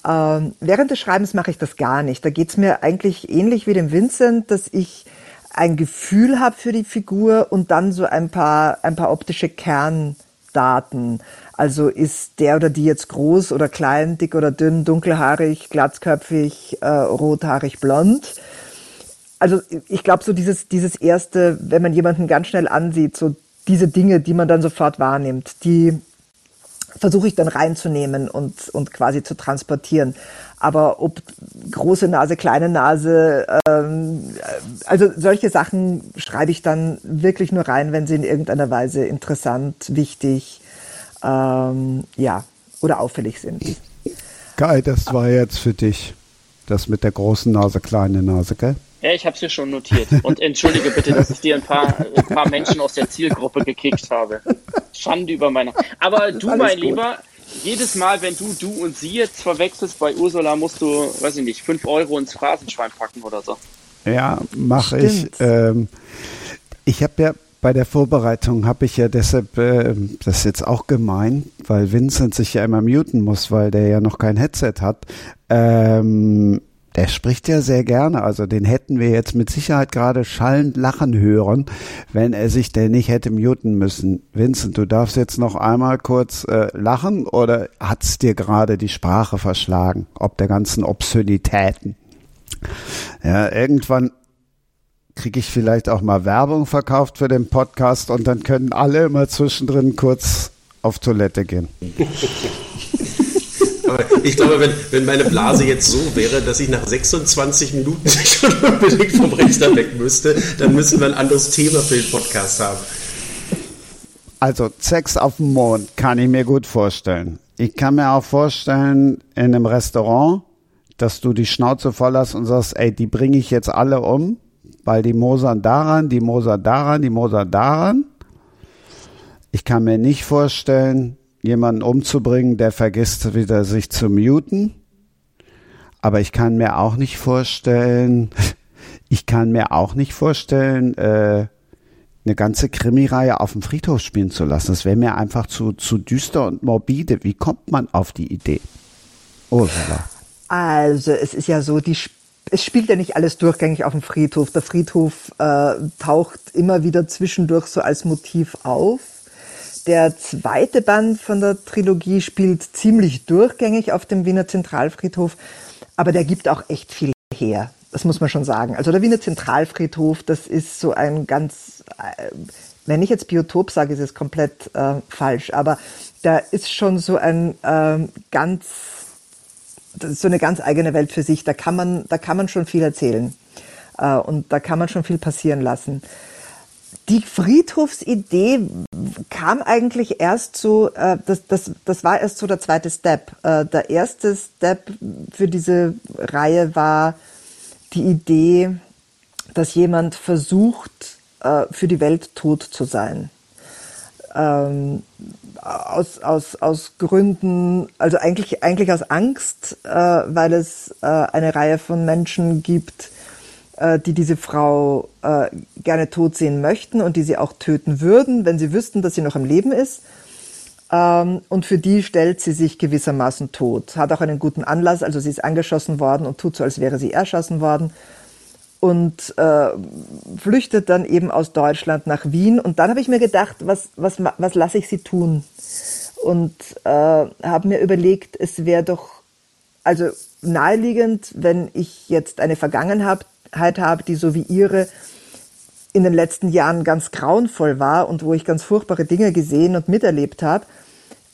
Ähm, während des Schreibens mache ich das gar nicht. Da geht es mir eigentlich ähnlich wie dem Vincent, dass ich ein Gefühl habe für die Figur und dann so ein paar, ein paar optische Kerndaten. Also ist der oder die jetzt groß oder klein, dick oder dünn, dunkelhaarig, glatzköpfig, äh, rothaarig, blond also ich glaube, so dieses, dieses erste, wenn man jemanden ganz schnell ansieht, so diese Dinge, die man dann sofort wahrnimmt, die versuche ich dann reinzunehmen und, und quasi zu transportieren. Aber ob große Nase, kleine Nase, ähm, also solche Sachen schreibe ich dann wirklich nur rein, wenn sie in irgendeiner Weise interessant, wichtig, ähm, ja, oder auffällig sind. Kai, das war jetzt für dich. Das mit der großen Nase, kleine Nase, gell? Ja, ich habe es hier schon notiert. Und entschuldige bitte, dass ich dir ein paar, ein paar Menschen aus der Zielgruppe gekickt habe. Schande über meine. Aber du, mein gut. Lieber, jedes Mal, wenn du du und sie jetzt verwechselst bei Ursula, musst du, weiß ich nicht, 5 Euro ins Phrasenschwein packen oder so. Ja, mache ich. Ähm, ich habe ja bei der Vorbereitung habe ich ja deshalb, äh, das ist jetzt auch gemein, weil Vincent sich ja immer muten muss, weil der ja noch kein Headset hat. Ähm, der spricht ja sehr gerne, also den hätten wir jetzt mit Sicherheit gerade schallend lachen hören, wenn er sich denn nicht hätte muten müssen. Vincent, du darfst jetzt noch einmal kurz äh, lachen oder hat's dir gerade die Sprache verschlagen, ob der ganzen Obszönitäten? Ja, irgendwann kriege ich vielleicht auch mal Werbung verkauft für den Podcast und dann können alle immer zwischendrin kurz auf Toilette gehen. Aber ich glaube, wenn, wenn meine Blase jetzt so wäre, dass ich nach 26 Minuten schon unbedingt vom Rechner weg müsste, dann müssen wir ein anderes Thema für den Podcast haben. Also Sex auf dem Mond kann ich mir gut vorstellen. Ich kann mir auch vorstellen, in einem Restaurant, dass du die Schnauze voll hast und sagst, ey, die bringe ich jetzt alle um, weil die mosern daran, die mosern daran, die mosern daran. Ich kann mir nicht vorstellen, jemanden umzubringen, der vergisst wieder sich zu muten. Aber ich kann mir auch nicht vorstellen, ich kann mir auch nicht vorstellen, äh, eine ganze Krimireihe auf dem Friedhof spielen zu lassen. Das wäre mir einfach zu, zu düster und morbide. Wie kommt man auf die Idee? Ursula. Also es ist ja so, die, es spielt ja nicht alles durchgängig auf dem Friedhof. Der Friedhof äh, taucht immer wieder zwischendurch so als Motiv auf. Der zweite Band von der Trilogie spielt ziemlich durchgängig auf dem Wiener Zentralfriedhof, aber der gibt auch echt viel her. Das muss man schon sagen. Also der Wiener Zentralfriedhof, das ist so ein ganz, äh, wenn ich jetzt Biotop sage, ist es komplett äh, falsch, aber da ist schon so ein äh, ganz, so eine ganz eigene Welt für sich. Da kann man, da kann man schon viel erzählen äh, und da kann man schon viel passieren lassen die Friedhofsidee kam eigentlich erst so, äh, das, das, das war erst so der zweite Step. Äh, der erste Step für diese Reihe war die Idee, dass jemand versucht, äh, für die Welt tot zu sein. Ähm, aus, aus, aus Gründen, also eigentlich, eigentlich aus Angst, äh, weil es äh, eine Reihe von Menschen gibt, äh, die diese Frau äh, gerne tot sehen möchten und die sie auch töten würden, wenn sie wüssten, dass sie noch im Leben ist. Ähm, und für die stellt sie sich gewissermaßen tot. Hat auch einen guten Anlass, also sie ist angeschossen worden und tut so, als wäre sie erschossen worden. Und äh, flüchtet dann eben aus Deutschland nach Wien. Und dann habe ich mir gedacht, was, was, was lasse ich sie tun? Und äh, habe mir überlegt, es wäre doch also naheliegend, wenn ich jetzt eine Vergangenheit habe, die so wie ihre in den letzten Jahren ganz grauenvoll war und wo ich ganz furchtbare Dinge gesehen und miterlebt habe,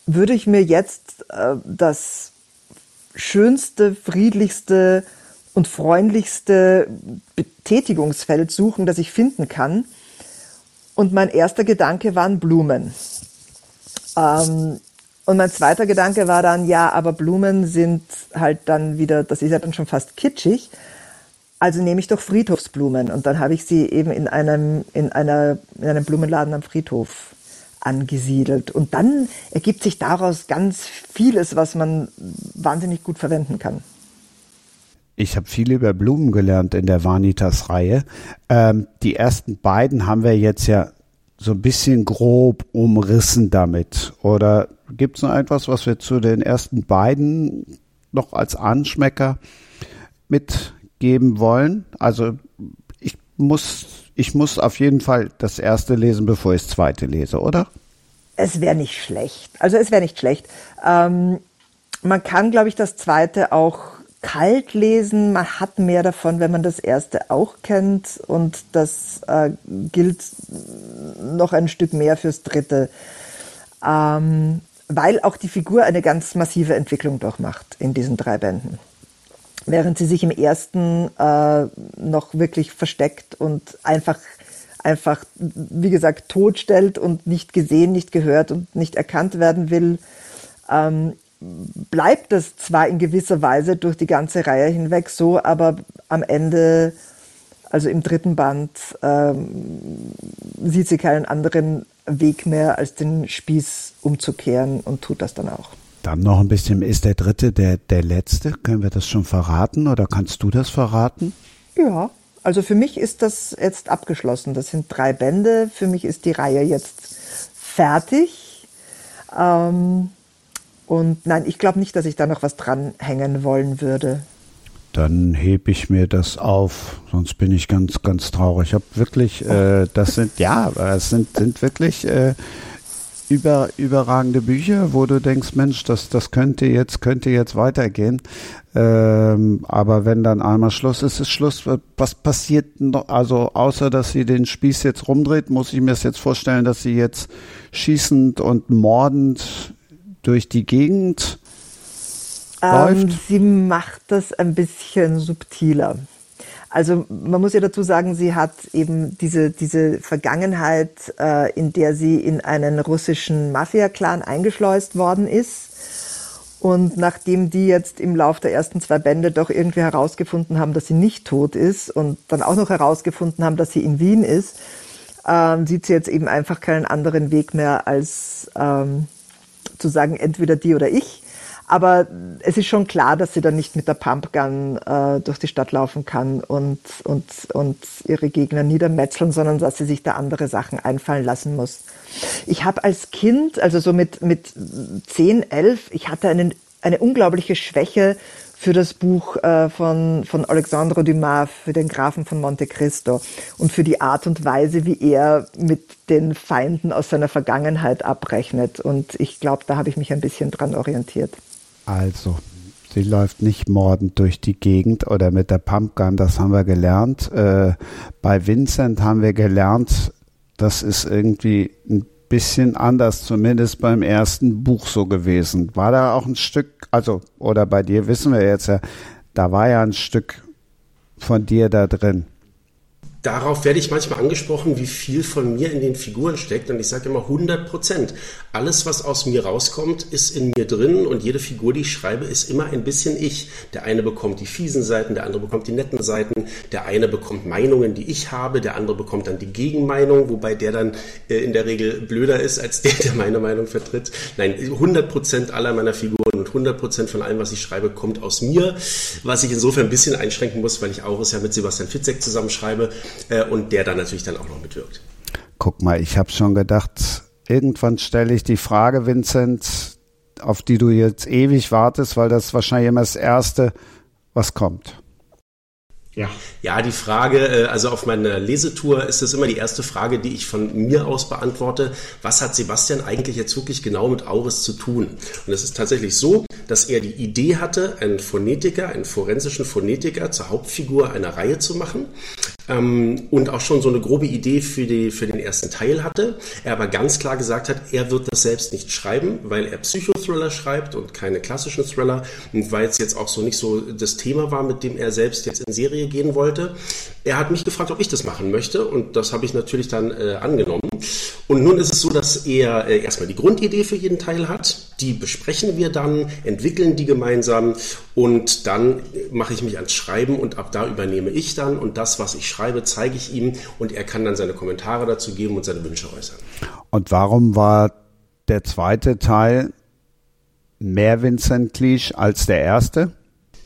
würde ich mir jetzt äh, das schönste, friedlichste und freundlichste Betätigungsfeld suchen, das ich finden kann. Und mein erster Gedanke waren Blumen. Ähm, und mein zweiter Gedanke war dann, ja, aber Blumen sind halt dann wieder, das ist ja dann schon fast kitschig. Also nehme ich doch Friedhofsblumen und dann habe ich sie eben in einem, in einer, in einem Blumenladen am Friedhof angesiedelt. Und dann ergibt sich daraus ganz vieles, was man wahnsinnig gut verwenden kann. Ich habe viel über Blumen gelernt in der Vanitas-Reihe. Ähm, die ersten beiden haben wir jetzt ja so ein bisschen grob umrissen damit. Oder gibt es noch etwas, was wir zu den ersten beiden noch als Anschmecker mit geben wollen. Also ich muss, ich muss auf jeden Fall das erste lesen, bevor ich das zweite lese, oder? Es wäre nicht schlecht. Also es wäre nicht schlecht. Ähm, man kann, glaube ich, das zweite auch kalt lesen. Man hat mehr davon, wenn man das erste auch kennt. Und das äh, gilt noch ein Stück mehr fürs dritte. Ähm, weil auch die Figur eine ganz massive Entwicklung durchmacht in diesen drei Bänden während sie sich im ersten äh, noch wirklich versteckt und einfach, einfach, wie gesagt, totstellt und nicht gesehen, nicht gehört und nicht erkannt werden will, ähm, bleibt das zwar in gewisser Weise durch die ganze Reihe hinweg so, aber am Ende, also im dritten Band, ähm, sieht sie keinen anderen Weg mehr, als den Spieß umzukehren und tut das dann auch. Dann noch ein bisschen, ist der dritte der, der letzte? Können wir das schon verraten oder kannst du das verraten? Ja, also für mich ist das jetzt abgeschlossen. Das sind drei Bände. Für mich ist die Reihe jetzt fertig. Ähm, und nein, ich glaube nicht, dass ich da noch was dranhängen wollen würde. Dann hebe ich mir das auf, sonst bin ich ganz, ganz traurig. Ich habe wirklich, äh, das sind, ja, es sind, sind wirklich äh, über, überragende Bücher, wo du denkst, Mensch, das, das könnte jetzt, könnte jetzt weitergehen. Ähm, aber wenn dann einmal Schluss ist, ist Schluss. Was passiert noch? Also außer, dass sie den Spieß jetzt rumdreht, muss ich mir das jetzt vorstellen, dass sie jetzt schießend und mordend durch die Gegend ähm, läuft? Sie macht das ein bisschen subtiler. Also man muss ja dazu sagen, sie hat eben diese, diese Vergangenheit, äh, in der sie in einen russischen Mafia-Clan eingeschleust worden ist. Und nachdem die jetzt im Lauf der ersten zwei Bände doch irgendwie herausgefunden haben, dass sie nicht tot ist und dann auch noch herausgefunden haben, dass sie in Wien ist, ähm, sieht sie jetzt eben einfach keinen anderen Weg mehr, als ähm, zu sagen, entweder die oder ich. Aber es ist schon klar, dass sie dann nicht mit der Pumpgun äh, durch die Stadt laufen kann und, und, und ihre Gegner niedermetzeln, sondern dass sie sich da andere Sachen einfallen lassen muss. Ich habe als Kind, also so mit, mit 10, 11, ich hatte einen, eine unglaubliche Schwäche für das Buch äh, von, von Alexandre Dumas, für den Grafen von Monte Cristo und für die Art und Weise, wie er mit den Feinden aus seiner Vergangenheit abrechnet. Und ich glaube, da habe ich mich ein bisschen dran orientiert. Also, sie läuft nicht mordend durch die Gegend oder mit der Pumpgun, das haben wir gelernt. Äh, bei Vincent haben wir gelernt, das ist irgendwie ein bisschen anders, zumindest beim ersten Buch so gewesen. War da auch ein Stück, also, oder bei dir wissen wir jetzt ja, da war ja ein Stück von dir da drin darauf werde ich manchmal angesprochen, wie viel von mir in den Figuren steckt. Und ich sage immer 100 Prozent. Alles, was aus mir rauskommt, ist in mir drin. Und jede Figur, die ich schreibe, ist immer ein bisschen ich. Der eine bekommt die fiesen Seiten, der andere bekommt die netten Seiten. Der eine bekommt Meinungen, die ich habe. Der andere bekommt dann die Gegenmeinung, wobei der dann äh, in der Regel blöder ist als der, der meine Meinung vertritt. Nein, 100 Prozent aller meiner Figuren und 100 Prozent von allem, was ich schreibe, kommt aus mir. Was ich insofern ein bisschen einschränken muss, weil ich auch es ja mit Sebastian Fitzek zusammenschreibe äh, und der dann natürlich dann auch noch mitwirkt. Guck mal, ich habe schon gedacht, irgendwann stelle ich die Frage, Vincent, auf die du jetzt ewig wartest, weil das wahrscheinlich immer das Erste, was kommt. Ja. ja, die Frage, äh, also auf meiner Lesetour ist es immer die erste Frage, die ich von mir aus beantworte. Was hat Sebastian eigentlich jetzt wirklich genau mit Auris zu tun? Und es ist tatsächlich so, dass er die Idee hatte, einen Phonetiker, einen forensischen Phonetiker zur Hauptfigur einer Reihe zu machen ähm, und auch schon so eine grobe Idee für, die, für den ersten Teil hatte. Er aber ganz klar gesagt hat, er wird das selbst nicht schreiben, weil er Psychothriller schreibt und keine klassischen Thriller und weil es jetzt auch so nicht so das Thema war, mit dem er selbst jetzt in Serie gehen wollte. Er hat mich gefragt, ob ich das machen möchte und das habe ich natürlich dann äh, angenommen. Und nun ist es so, dass er äh, erstmal die Grundidee für jeden Teil hat. Die besprechen wir dann, entwickeln die gemeinsam und dann mache ich mich ans Schreiben und ab da übernehme ich dann und das, was ich schreibe, zeige ich ihm und er kann dann seine Kommentare dazu geben und seine Wünsche äußern. Und warum war der zweite Teil mehr Vincent Cliche als der erste?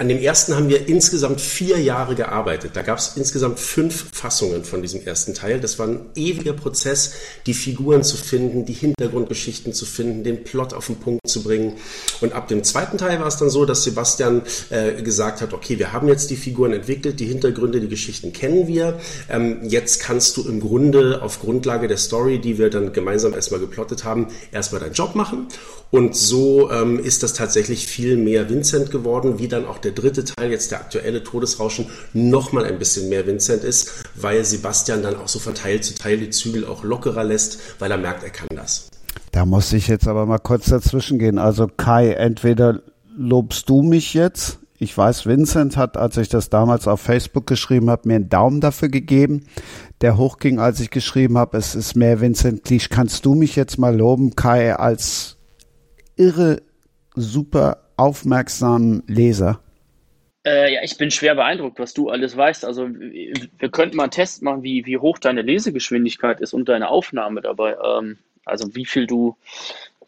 An dem ersten haben wir insgesamt vier Jahre gearbeitet. Da gab es insgesamt fünf Fassungen von diesem ersten Teil. Das war ein ewiger Prozess, die Figuren zu finden, die Hintergrundgeschichten zu finden, den Plot auf den Punkt zu bringen. Und ab dem zweiten Teil war es dann so, dass Sebastian äh, gesagt hat, okay, wir haben jetzt die Figuren entwickelt, die Hintergründe, die Geschichten kennen wir. Ähm, jetzt kannst du im Grunde auf Grundlage der Story, die wir dann gemeinsam erstmal geplottet haben, erstmal deinen Job machen. Und so ähm, ist das tatsächlich viel mehr Vincent geworden, wie dann auch der dritte Teil, jetzt der aktuelle Todesrauschen, nochmal ein bisschen mehr Vincent ist, weil Sebastian dann auch so von Teil zu Teil die Zügel auch lockerer lässt, weil er merkt, er kann das. Da muss ich jetzt aber mal kurz dazwischen gehen. Also Kai, entweder lobst du mich jetzt. Ich weiß, Vincent hat, als ich das damals auf Facebook geschrieben habe, mir einen Daumen dafür gegeben, der hochging, als ich geschrieben habe, es ist mehr Vincent Clich. Kannst du mich jetzt mal loben, Kai, als irre super aufmerksamen Leser? Äh, ja, ich bin schwer beeindruckt, was du alles weißt. Also wir könnten mal einen Test machen, wie, wie hoch deine Lesegeschwindigkeit ist und deine Aufnahme dabei. Ähm, also wie viel du,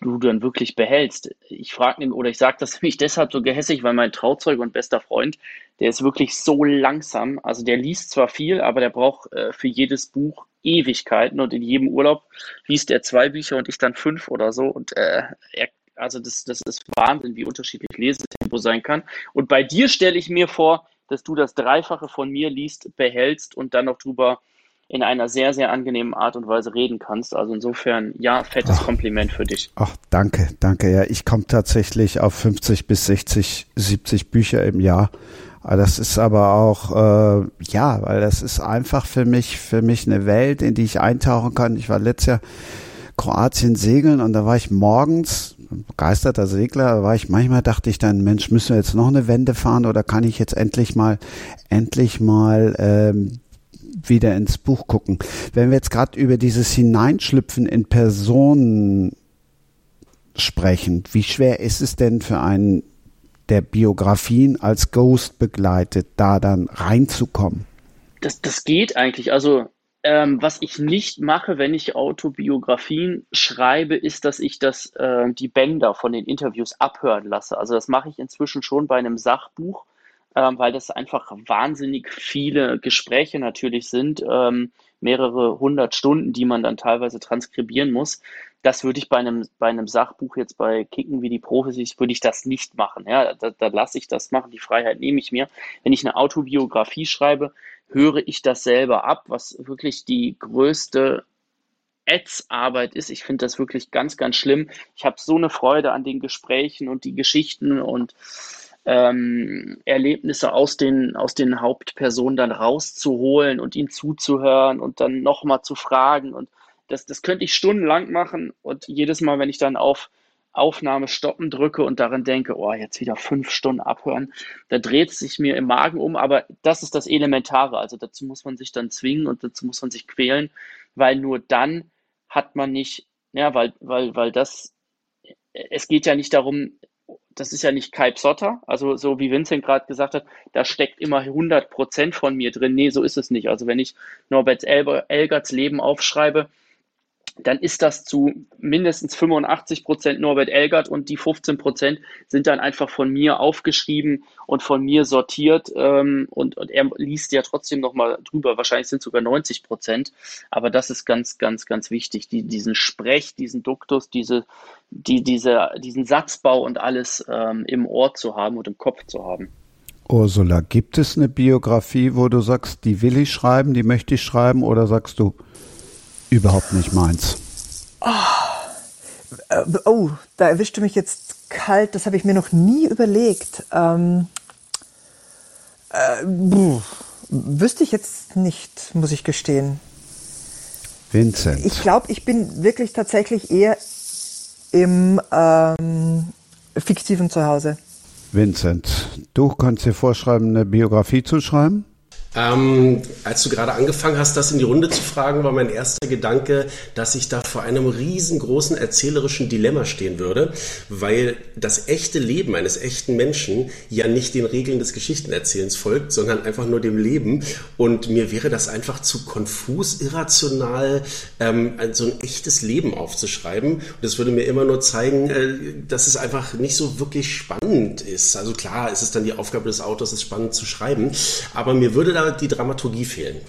du dann wirklich behältst. Ich frage oder ich sage das nämlich deshalb so gehässig, weil mein Trauzeug und bester Freund, der ist wirklich so langsam. Also der liest zwar viel, aber der braucht äh, für jedes Buch Ewigkeiten und in jedem Urlaub liest er zwei Bücher und ich dann fünf oder so. Und äh, er also das, das ist Wahnsinn, wie unterschiedlich Lesetempo sein kann. Und bei dir stelle ich mir vor, dass du das Dreifache von mir liest, behältst und dann noch drüber in einer sehr, sehr angenehmen Art und Weise reden kannst. Also insofern, ja, fettes ach, Kompliment für dich. Ach, danke, danke. Ja, ich komme tatsächlich auf 50 bis 60, 70 Bücher im Jahr. Das ist aber auch, äh, ja, weil das ist einfach für mich, für mich eine Welt, in die ich eintauchen kann. Ich war letztes Jahr Kroatien segeln und da war ich morgens begeisterter Segler, war ich manchmal dachte ich dann, Mensch, müssen wir jetzt noch eine Wende fahren oder kann ich jetzt endlich mal, endlich mal ähm, wieder ins Buch gucken. Wenn wir jetzt gerade über dieses Hineinschlüpfen in Personen sprechen, wie schwer ist es denn für einen, der Biografien als Ghost begleitet, da dann reinzukommen? Das, das geht eigentlich. Also ähm, was ich nicht mache, wenn ich Autobiografien schreibe, ist, dass ich das, äh, die Bänder von den Interviews abhören lasse. Also das mache ich inzwischen schon bei einem Sachbuch, ähm, weil das einfach wahnsinnig viele Gespräche natürlich sind, ähm, mehrere hundert Stunden, die man dann teilweise transkribieren muss. Das würde ich bei einem, bei einem Sachbuch jetzt bei Kicken wie die Profis, würde ich das nicht machen. Ja, da, da lasse ich das machen. Die Freiheit nehme ich mir. Wenn ich eine Autobiografie schreibe, höre ich das selber ab, was wirklich die größte Ads-Arbeit ist. Ich finde das wirklich ganz, ganz schlimm. Ich habe so eine Freude an den Gesprächen und die Geschichten und ähm, Erlebnisse aus den, aus den Hauptpersonen dann rauszuholen und ihnen zuzuhören und dann nochmal zu fragen. Und das, das könnte ich stundenlang machen. Und jedes Mal, wenn ich dann auf Aufnahme stoppen drücke und daran denke, oh, jetzt wieder fünf Stunden abhören, da dreht es sich mir im Magen um, aber das ist das Elementare. Also dazu muss man sich dann zwingen und dazu muss man sich quälen, weil nur dann hat man nicht, ja, weil, weil, weil das, es geht ja nicht darum, das ist ja nicht Kai Psotter, also so wie Vincent gerade gesagt hat, da steckt immer 100 Prozent von mir drin. Nee, so ist es nicht. Also wenn ich Norbert Elgerts Leben aufschreibe, dann ist das zu mindestens 85 Prozent Norbert Elgert und die 15 Prozent sind dann einfach von mir aufgeschrieben und von mir sortiert ähm, und, und er liest ja trotzdem nochmal drüber. Wahrscheinlich sind es sogar 90 Prozent, aber das ist ganz, ganz, ganz wichtig, die, diesen Sprech, diesen Duktus, diese, die, diese, diesen Satzbau und alles ähm, im Ohr zu haben und im Kopf zu haben. Ursula, gibt es eine Biografie, wo du sagst, die will ich schreiben, die möchte ich schreiben oder sagst du, überhaupt nicht meins. Oh, oh da erwischte mich jetzt kalt. Das habe ich mir noch nie überlegt. Ähm, äh, wüsste ich jetzt nicht, muss ich gestehen. Vincent. Ich glaube, ich bin wirklich tatsächlich eher im ähm, fiktiven Zuhause. Vincent, du kannst dir vorschreiben, eine Biografie zu schreiben? Ähm, als du gerade angefangen hast, das in die Runde zu fragen, war mein erster Gedanke, dass ich da vor einem riesengroßen erzählerischen Dilemma stehen würde, weil das echte Leben eines echten Menschen ja nicht den Regeln des Geschichtenerzählens folgt, sondern einfach nur dem Leben. Und mir wäre das einfach zu konfus, irrational, ähm, so ein echtes Leben aufzuschreiben. Und das würde mir immer nur zeigen, äh, dass es einfach nicht so wirklich spannend ist. Also klar, es ist dann die Aufgabe des Autors, es spannend zu schreiben, aber mir würde da die Dramaturgie fehlen.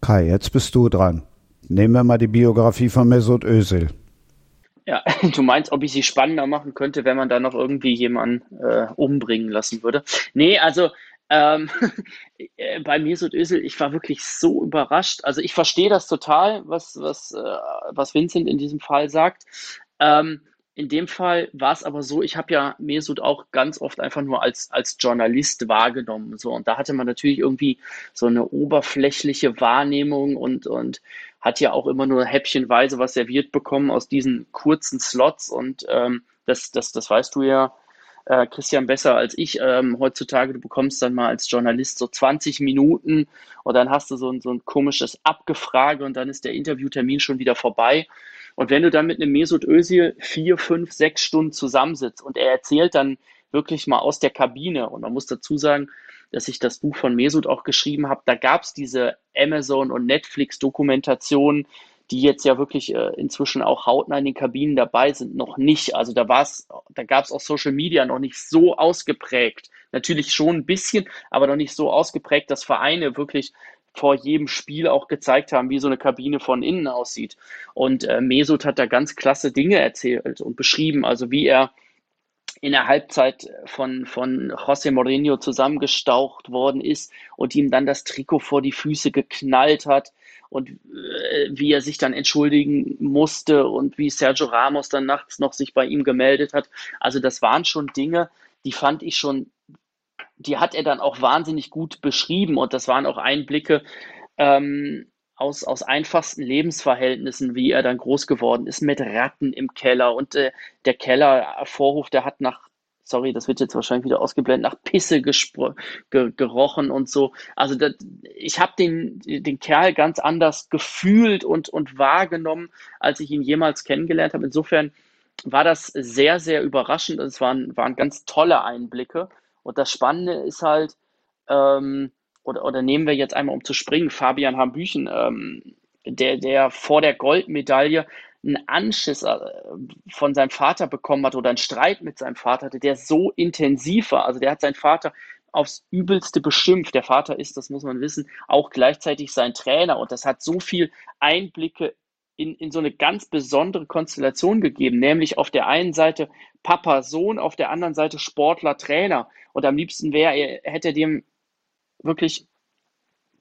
Kai, jetzt bist du dran. Nehmen wir mal die Biografie von Mesut Özil. Ja, du meinst, ob ich sie spannender machen könnte, wenn man da noch irgendwie jemanden äh, umbringen lassen würde? Nee, also ähm, äh, bei Mesut Özil, ich war wirklich so überrascht. Also ich verstehe das total, was, was, äh, was Vincent in diesem Fall sagt. Ähm, in dem Fall war es aber so, ich habe ja Mesut auch ganz oft einfach nur als, als Journalist wahrgenommen. So. Und da hatte man natürlich irgendwie so eine oberflächliche Wahrnehmung und, und hat ja auch immer nur häppchenweise was serviert bekommen aus diesen kurzen Slots. Und ähm, das, das, das weißt du ja, äh, Christian, besser als ich. Ähm, heutzutage, du bekommst dann mal als Journalist so 20 Minuten und dann hast du so ein, so ein komisches Abgefrage und dann ist der Interviewtermin schon wieder vorbei. Und wenn du dann mit einem Mesut Özil vier, fünf, sechs Stunden zusammensitzt und er erzählt dann wirklich mal aus der Kabine, und man muss dazu sagen, dass ich das Buch von Mesut auch geschrieben habe, da gab es diese Amazon- und Netflix-Dokumentation, die jetzt ja wirklich äh, inzwischen auch hautnah in den Kabinen dabei sind, noch nicht. Also da war es, da gab es auch Social Media noch nicht so ausgeprägt. Natürlich schon ein bisschen, aber noch nicht so ausgeprägt, dass Vereine wirklich vor jedem Spiel auch gezeigt haben, wie so eine Kabine von innen aussieht. Und äh, Mesut hat da ganz klasse Dinge erzählt und beschrieben, also wie er in der Halbzeit von, von José Mourinho zusammengestaucht worden ist und ihm dann das Trikot vor die Füße geknallt hat und äh, wie er sich dann entschuldigen musste und wie Sergio Ramos dann nachts noch sich bei ihm gemeldet hat. Also das waren schon Dinge, die fand ich schon, die hat er dann auch wahnsinnig gut beschrieben und das waren auch Einblicke ähm, aus, aus einfachsten Lebensverhältnissen, wie er dann groß geworden ist, mit Ratten im Keller und äh, der Kellervorhof, der hat nach sorry, das wird jetzt wahrscheinlich wieder ausgeblendet, nach Pisse ge gerochen und so. Also das, ich habe den, den Kerl ganz anders gefühlt und, und wahrgenommen, als ich ihn jemals kennengelernt habe. Insofern war das sehr, sehr überraschend. Es waren, waren ganz tolle Einblicke. Und das Spannende ist halt, ähm, oder, oder nehmen wir jetzt einmal, um zu springen, Fabian Hambüchen, ähm, der, der vor der Goldmedaille einen Anschiss äh, von seinem Vater bekommen hat oder einen Streit mit seinem Vater hatte, der so intensiv war. Also der hat seinen Vater aufs Übelste beschimpft. Der Vater ist, das muss man wissen, auch gleichzeitig sein Trainer. Und das hat so viel Einblicke in, in so eine ganz besondere Konstellation gegeben, nämlich auf der einen Seite Papa, Sohn, auf der anderen Seite Sportler, Trainer. Und am liebsten wäre, er hätte dem wirklich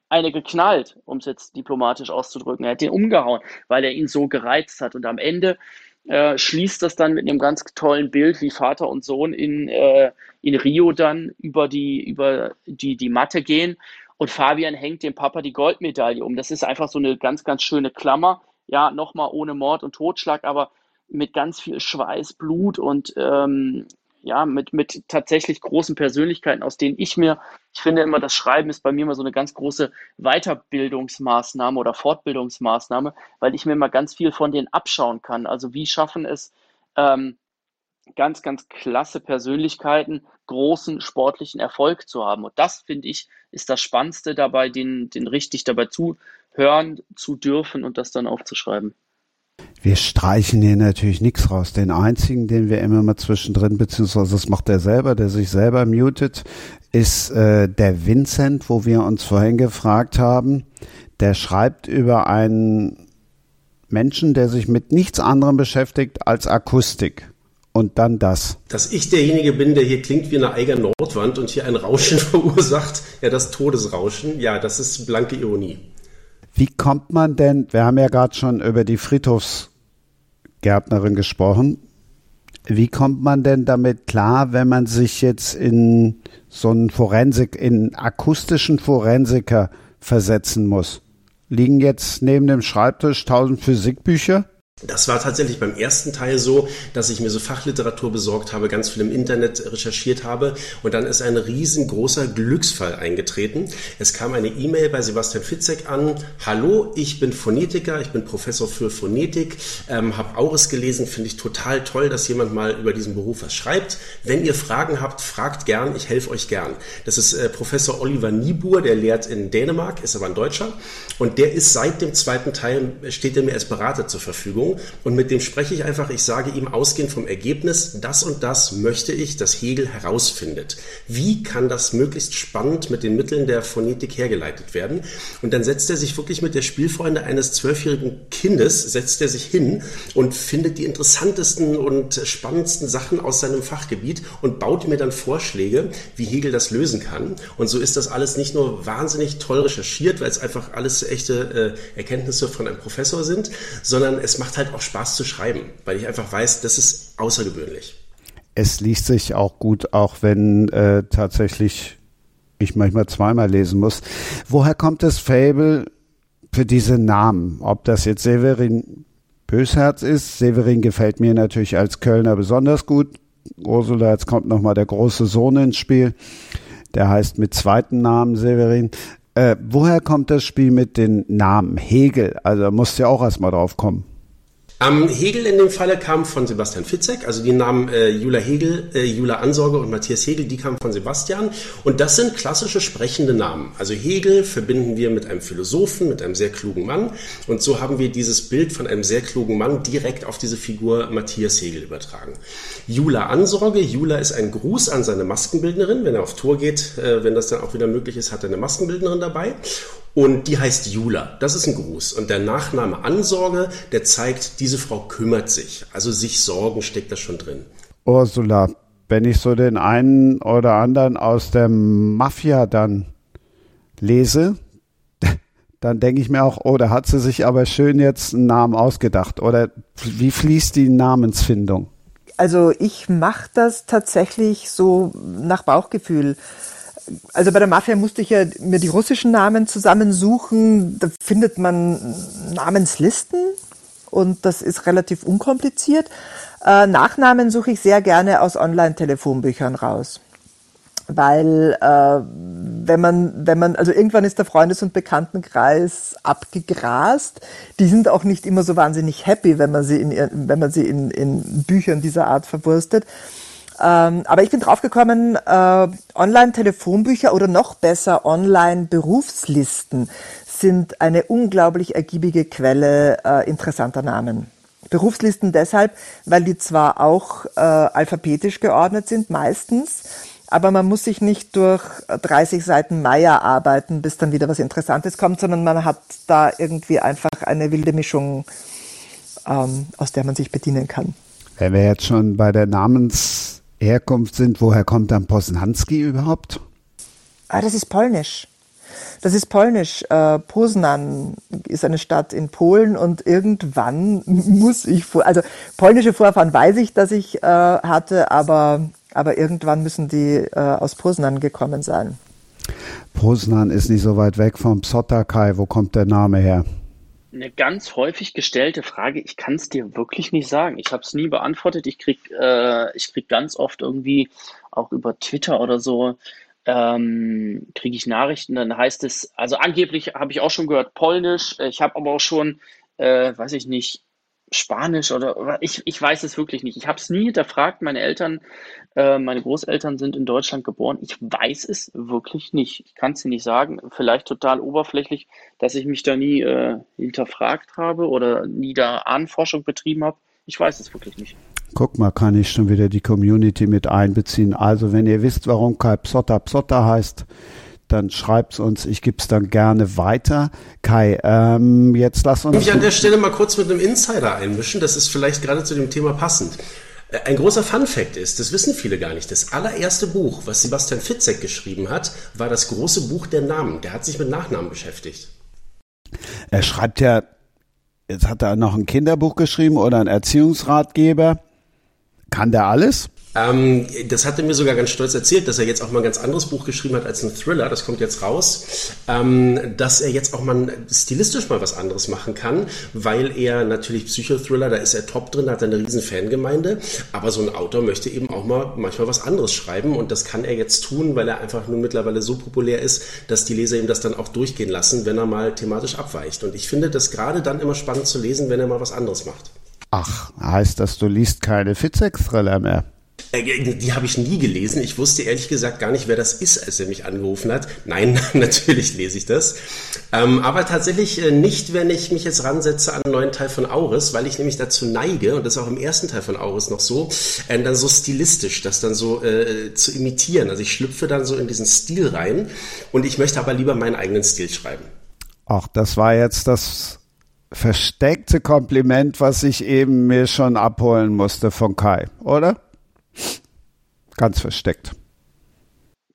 eine geknallt, um es jetzt diplomatisch auszudrücken. Er hat den umgehauen, weil er ihn so gereizt hat. Und am Ende äh, schließt das dann mit einem ganz tollen Bild, wie Vater und Sohn in, äh, in Rio dann über die, über die, die Matte gehen. Und Fabian hängt dem Papa die Goldmedaille um. Das ist einfach so eine ganz, ganz schöne Klammer. Ja, nochmal ohne Mord und Totschlag, aber mit ganz viel Schweiß, Blut und ähm, ja, mit, mit tatsächlich großen Persönlichkeiten, aus denen ich mir, ich finde immer, das Schreiben ist bei mir immer so eine ganz große Weiterbildungsmaßnahme oder Fortbildungsmaßnahme, weil ich mir immer ganz viel von denen abschauen kann. Also wie schaffen es ähm, ganz, ganz klasse Persönlichkeiten, großen sportlichen Erfolg zu haben. Und das, finde ich, ist das Spannendste dabei, den, den richtig dabei zuhören zu dürfen und das dann aufzuschreiben. Wir streichen hier natürlich nichts raus. Den einzigen, den wir immer mal zwischendrin, beziehungsweise das macht er selber, der sich selber mutet, ist äh, der Vincent, wo wir uns vorhin gefragt haben. Der schreibt über einen Menschen, der sich mit nichts anderem beschäftigt als Akustik. Und dann das. Dass ich derjenige bin, der hier klingt wie eine eigene Nordwand und hier ein Rauschen verursacht, ja, das Todesrauschen, ja, das ist blanke Ironie. Wie kommt man denn, wir haben ja gerade schon über die Friedhofsgärtnerin gesprochen, wie kommt man denn damit klar, wenn man sich jetzt in so einen Forensik, in akustischen Forensiker versetzen muss? Liegen jetzt neben dem Schreibtisch tausend Physikbücher? Das war tatsächlich beim ersten Teil so, dass ich mir so Fachliteratur besorgt habe, ganz viel im Internet recherchiert habe und dann ist ein riesengroßer Glücksfall eingetreten. Es kam eine E-Mail bei Sebastian Fitzek an. Hallo, ich bin Phonetiker, ich bin Professor für Phonetik, ähm, habe Auris gelesen, finde ich total toll, dass jemand mal über diesen Beruf was schreibt. Wenn ihr Fragen habt, fragt gern, ich helfe euch gern. Das ist äh, Professor Oliver Niebuhr, der lehrt in Dänemark, ist aber ein Deutscher und der ist seit dem zweiten Teil, steht er mir als Berater zur Verfügung und mit dem spreche ich einfach, ich sage ihm ausgehend vom Ergebnis, das und das möchte ich, dass Hegel herausfindet. Wie kann das möglichst spannend mit den Mitteln der Phonetik hergeleitet werden? Und dann setzt er sich wirklich mit der Spielfreunde eines zwölfjährigen Kindes, setzt er sich hin und findet die interessantesten und spannendsten Sachen aus seinem Fachgebiet und baut mir dann Vorschläge, wie Hegel das lösen kann. Und so ist das alles nicht nur wahnsinnig toll recherchiert, weil es einfach alles echte äh, Erkenntnisse von einem Professor sind, sondern es halt auch Spaß zu schreiben, weil ich einfach weiß, das ist außergewöhnlich. Es liest sich auch gut, auch wenn äh, tatsächlich ich manchmal zweimal lesen muss. Woher kommt das Fable für diese Namen? Ob das jetzt Severin Bösherz ist. Severin gefällt mir natürlich als Kölner besonders gut. Ursula, jetzt kommt nochmal der große Sohn ins Spiel. Der heißt mit zweiten Namen Severin. Äh, woher kommt das Spiel mit den Namen? Hegel, also da musst du ja auch erstmal drauf kommen. Ähm, Hegel in dem Falle kam von Sebastian Fitzek, also die Namen äh, Jula Hegel, äh, Jula Ansorge und Matthias Hegel, die kamen von Sebastian. Und das sind klassische sprechende Namen. Also Hegel verbinden wir mit einem Philosophen, mit einem sehr klugen Mann. Und so haben wir dieses Bild von einem sehr klugen Mann direkt auf diese Figur Matthias Hegel übertragen. Jula Ansorge, Jula ist ein Gruß an seine Maskenbildnerin. Wenn er auf Tour geht, äh, wenn das dann auch wieder möglich ist, hat er eine Maskenbildnerin dabei. Und die heißt Jula. Das ist ein Gruß. Und der Nachname Ansorge, der zeigt, diese Frau kümmert sich. Also sich sorgen steckt da schon drin. Ursula, wenn ich so den einen oder anderen aus der Mafia dann lese, dann denke ich mir auch, oh, da hat sie sich aber schön jetzt einen Namen ausgedacht. Oder wie fließt die Namensfindung? Also ich mache das tatsächlich so nach Bauchgefühl also bei der Mafia musste ich ja mir die russischen Namen zusammensuchen. Da findet man Namenslisten und das ist relativ unkompliziert. Äh, Nachnamen suche ich sehr gerne aus Online-Telefonbüchern raus. Weil äh, wenn man, wenn man, also irgendwann ist der Freundes- und Bekanntenkreis abgegrast. Die sind auch nicht immer so wahnsinnig happy, wenn man sie in, wenn man sie in, in Büchern dieser Art verwurstet. Ähm, aber ich bin draufgekommen, äh, Online-Telefonbücher oder noch besser Online-Berufslisten sind eine unglaublich ergiebige Quelle äh, interessanter Namen. Berufslisten deshalb, weil die zwar auch äh, alphabetisch geordnet sind, meistens, aber man muss sich nicht durch 30 Seiten Meier arbeiten, bis dann wieder was Interessantes kommt, sondern man hat da irgendwie einfach eine wilde Mischung, ähm, aus der man sich bedienen kann. Wenn wir jetzt schon bei der Namens Herkunft sind. Woher kommt dann Posnanski überhaupt? Ah, das ist polnisch. Das ist polnisch. Äh, Poznan ist eine Stadt in Polen und irgendwann muss ich vor, also polnische Vorfahren weiß ich, dass ich äh, hatte, aber, aber irgendwann müssen die äh, aus Poznan gekommen sein. Poznan ist nicht so weit weg vom Psotakai. Wo kommt der Name her? Eine ganz häufig gestellte Frage, ich kann es dir wirklich nicht sagen. Ich habe es nie beantwortet. Ich krieg, äh, ich krieg ganz oft irgendwie auch über Twitter oder so ähm, kriege ich Nachrichten. Dann heißt es, also angeblich habe ich auch schon gehört Polnisch. Ich habe aber auch schon, äh, weiß ich nicht, Spanisch oder ich, ich weiß es wirklich nicht. Ich habe es nie hinterfragt. Meine Eltern, äh, meine Großeltern sind in Deutschland geboren. Ich weiß es wirklich nicht. Ich kann es dir nicht sagen. Vielleicht total oberflächlich, dass ich mich da nie äh, hinterfragt habe oder nie da Ahnenforschung betrieben habe. Ich weiß es wirklich nicht. Guck mal, kann ich schon wieder die Community mit einbeziehen. Also, wenn ihr wisst, warum Kai Psotta Psotta heißt, dann schreibt's uns. Ich gebe es dann gerne weiter. Kai, ähm, jetzt lass uns. Ich an der Stelle mal kurz mit einem Insider einmischen. Das ist vielleicht gerade zu dem Thema passend. Äh, ein großer Fun-Fact ist, das wissen viele gar nicht, das allererste Buch, was Sebastian Fitzek geschrieben hat, war das große Buch der Namen. Der hat sich mit Nachnamen beschäftigt. Er schreibt ja, jetzt hat er noch ein Kinderbuch geschrieben oder ein Erziehungsratgeber. Kann der alles? Ähm, das hat er mir sogar ganz stolz erzählt, dass er jetzt auch mal ein ganz anderes Buch geschrieben hat als ein Thriller, das kommt jetzt raus, ähm, dass er jetzt auch mal stilistisch mal was anderes machen kann, weil er natürlich Psychothriller, da ist er top drin, hat eine riesen Fangemeinde, aber so ein Autor möchte eben auch mal manchmal was anderes schreiben und das kann er jetzt tun, weil er einfach nun mittlerweile so populär ist, dass die Leser ihm das dann auch durchgehen lassen, wenn er mal thematisch abweicht. Und ich finde das gerade dann immer spannend zu lesen, wenn er mal was anderes macht. Ach, heißt das, du liest keine Fitzek-Thriller mehr? Äh, die habe ich nie gelesen. Ich wusste ehrlich gesagt gar nicht, wer das ist, als er mich angerufen hat. Nein, natürlich lese ich das. Ähm, aber tatsächlich äh, nicht, wenn ich mich jetzt ransetze an einen neuen Teil von Auris, weil ich nämlich dazu neige, und das ist auch im ersten Teil von Auris noch so, äh, dann so stilistisch, das dann so zu imitieren. Also ich schlüpfe dann so in diesen Stil rein und ich möchte aber lieber meinen eigenen Stil schreiben. Ach, das war jetzt das versteckte Kompliment, was ich eben mir schon abholen musste von Kai, oder? Ganz versteckt.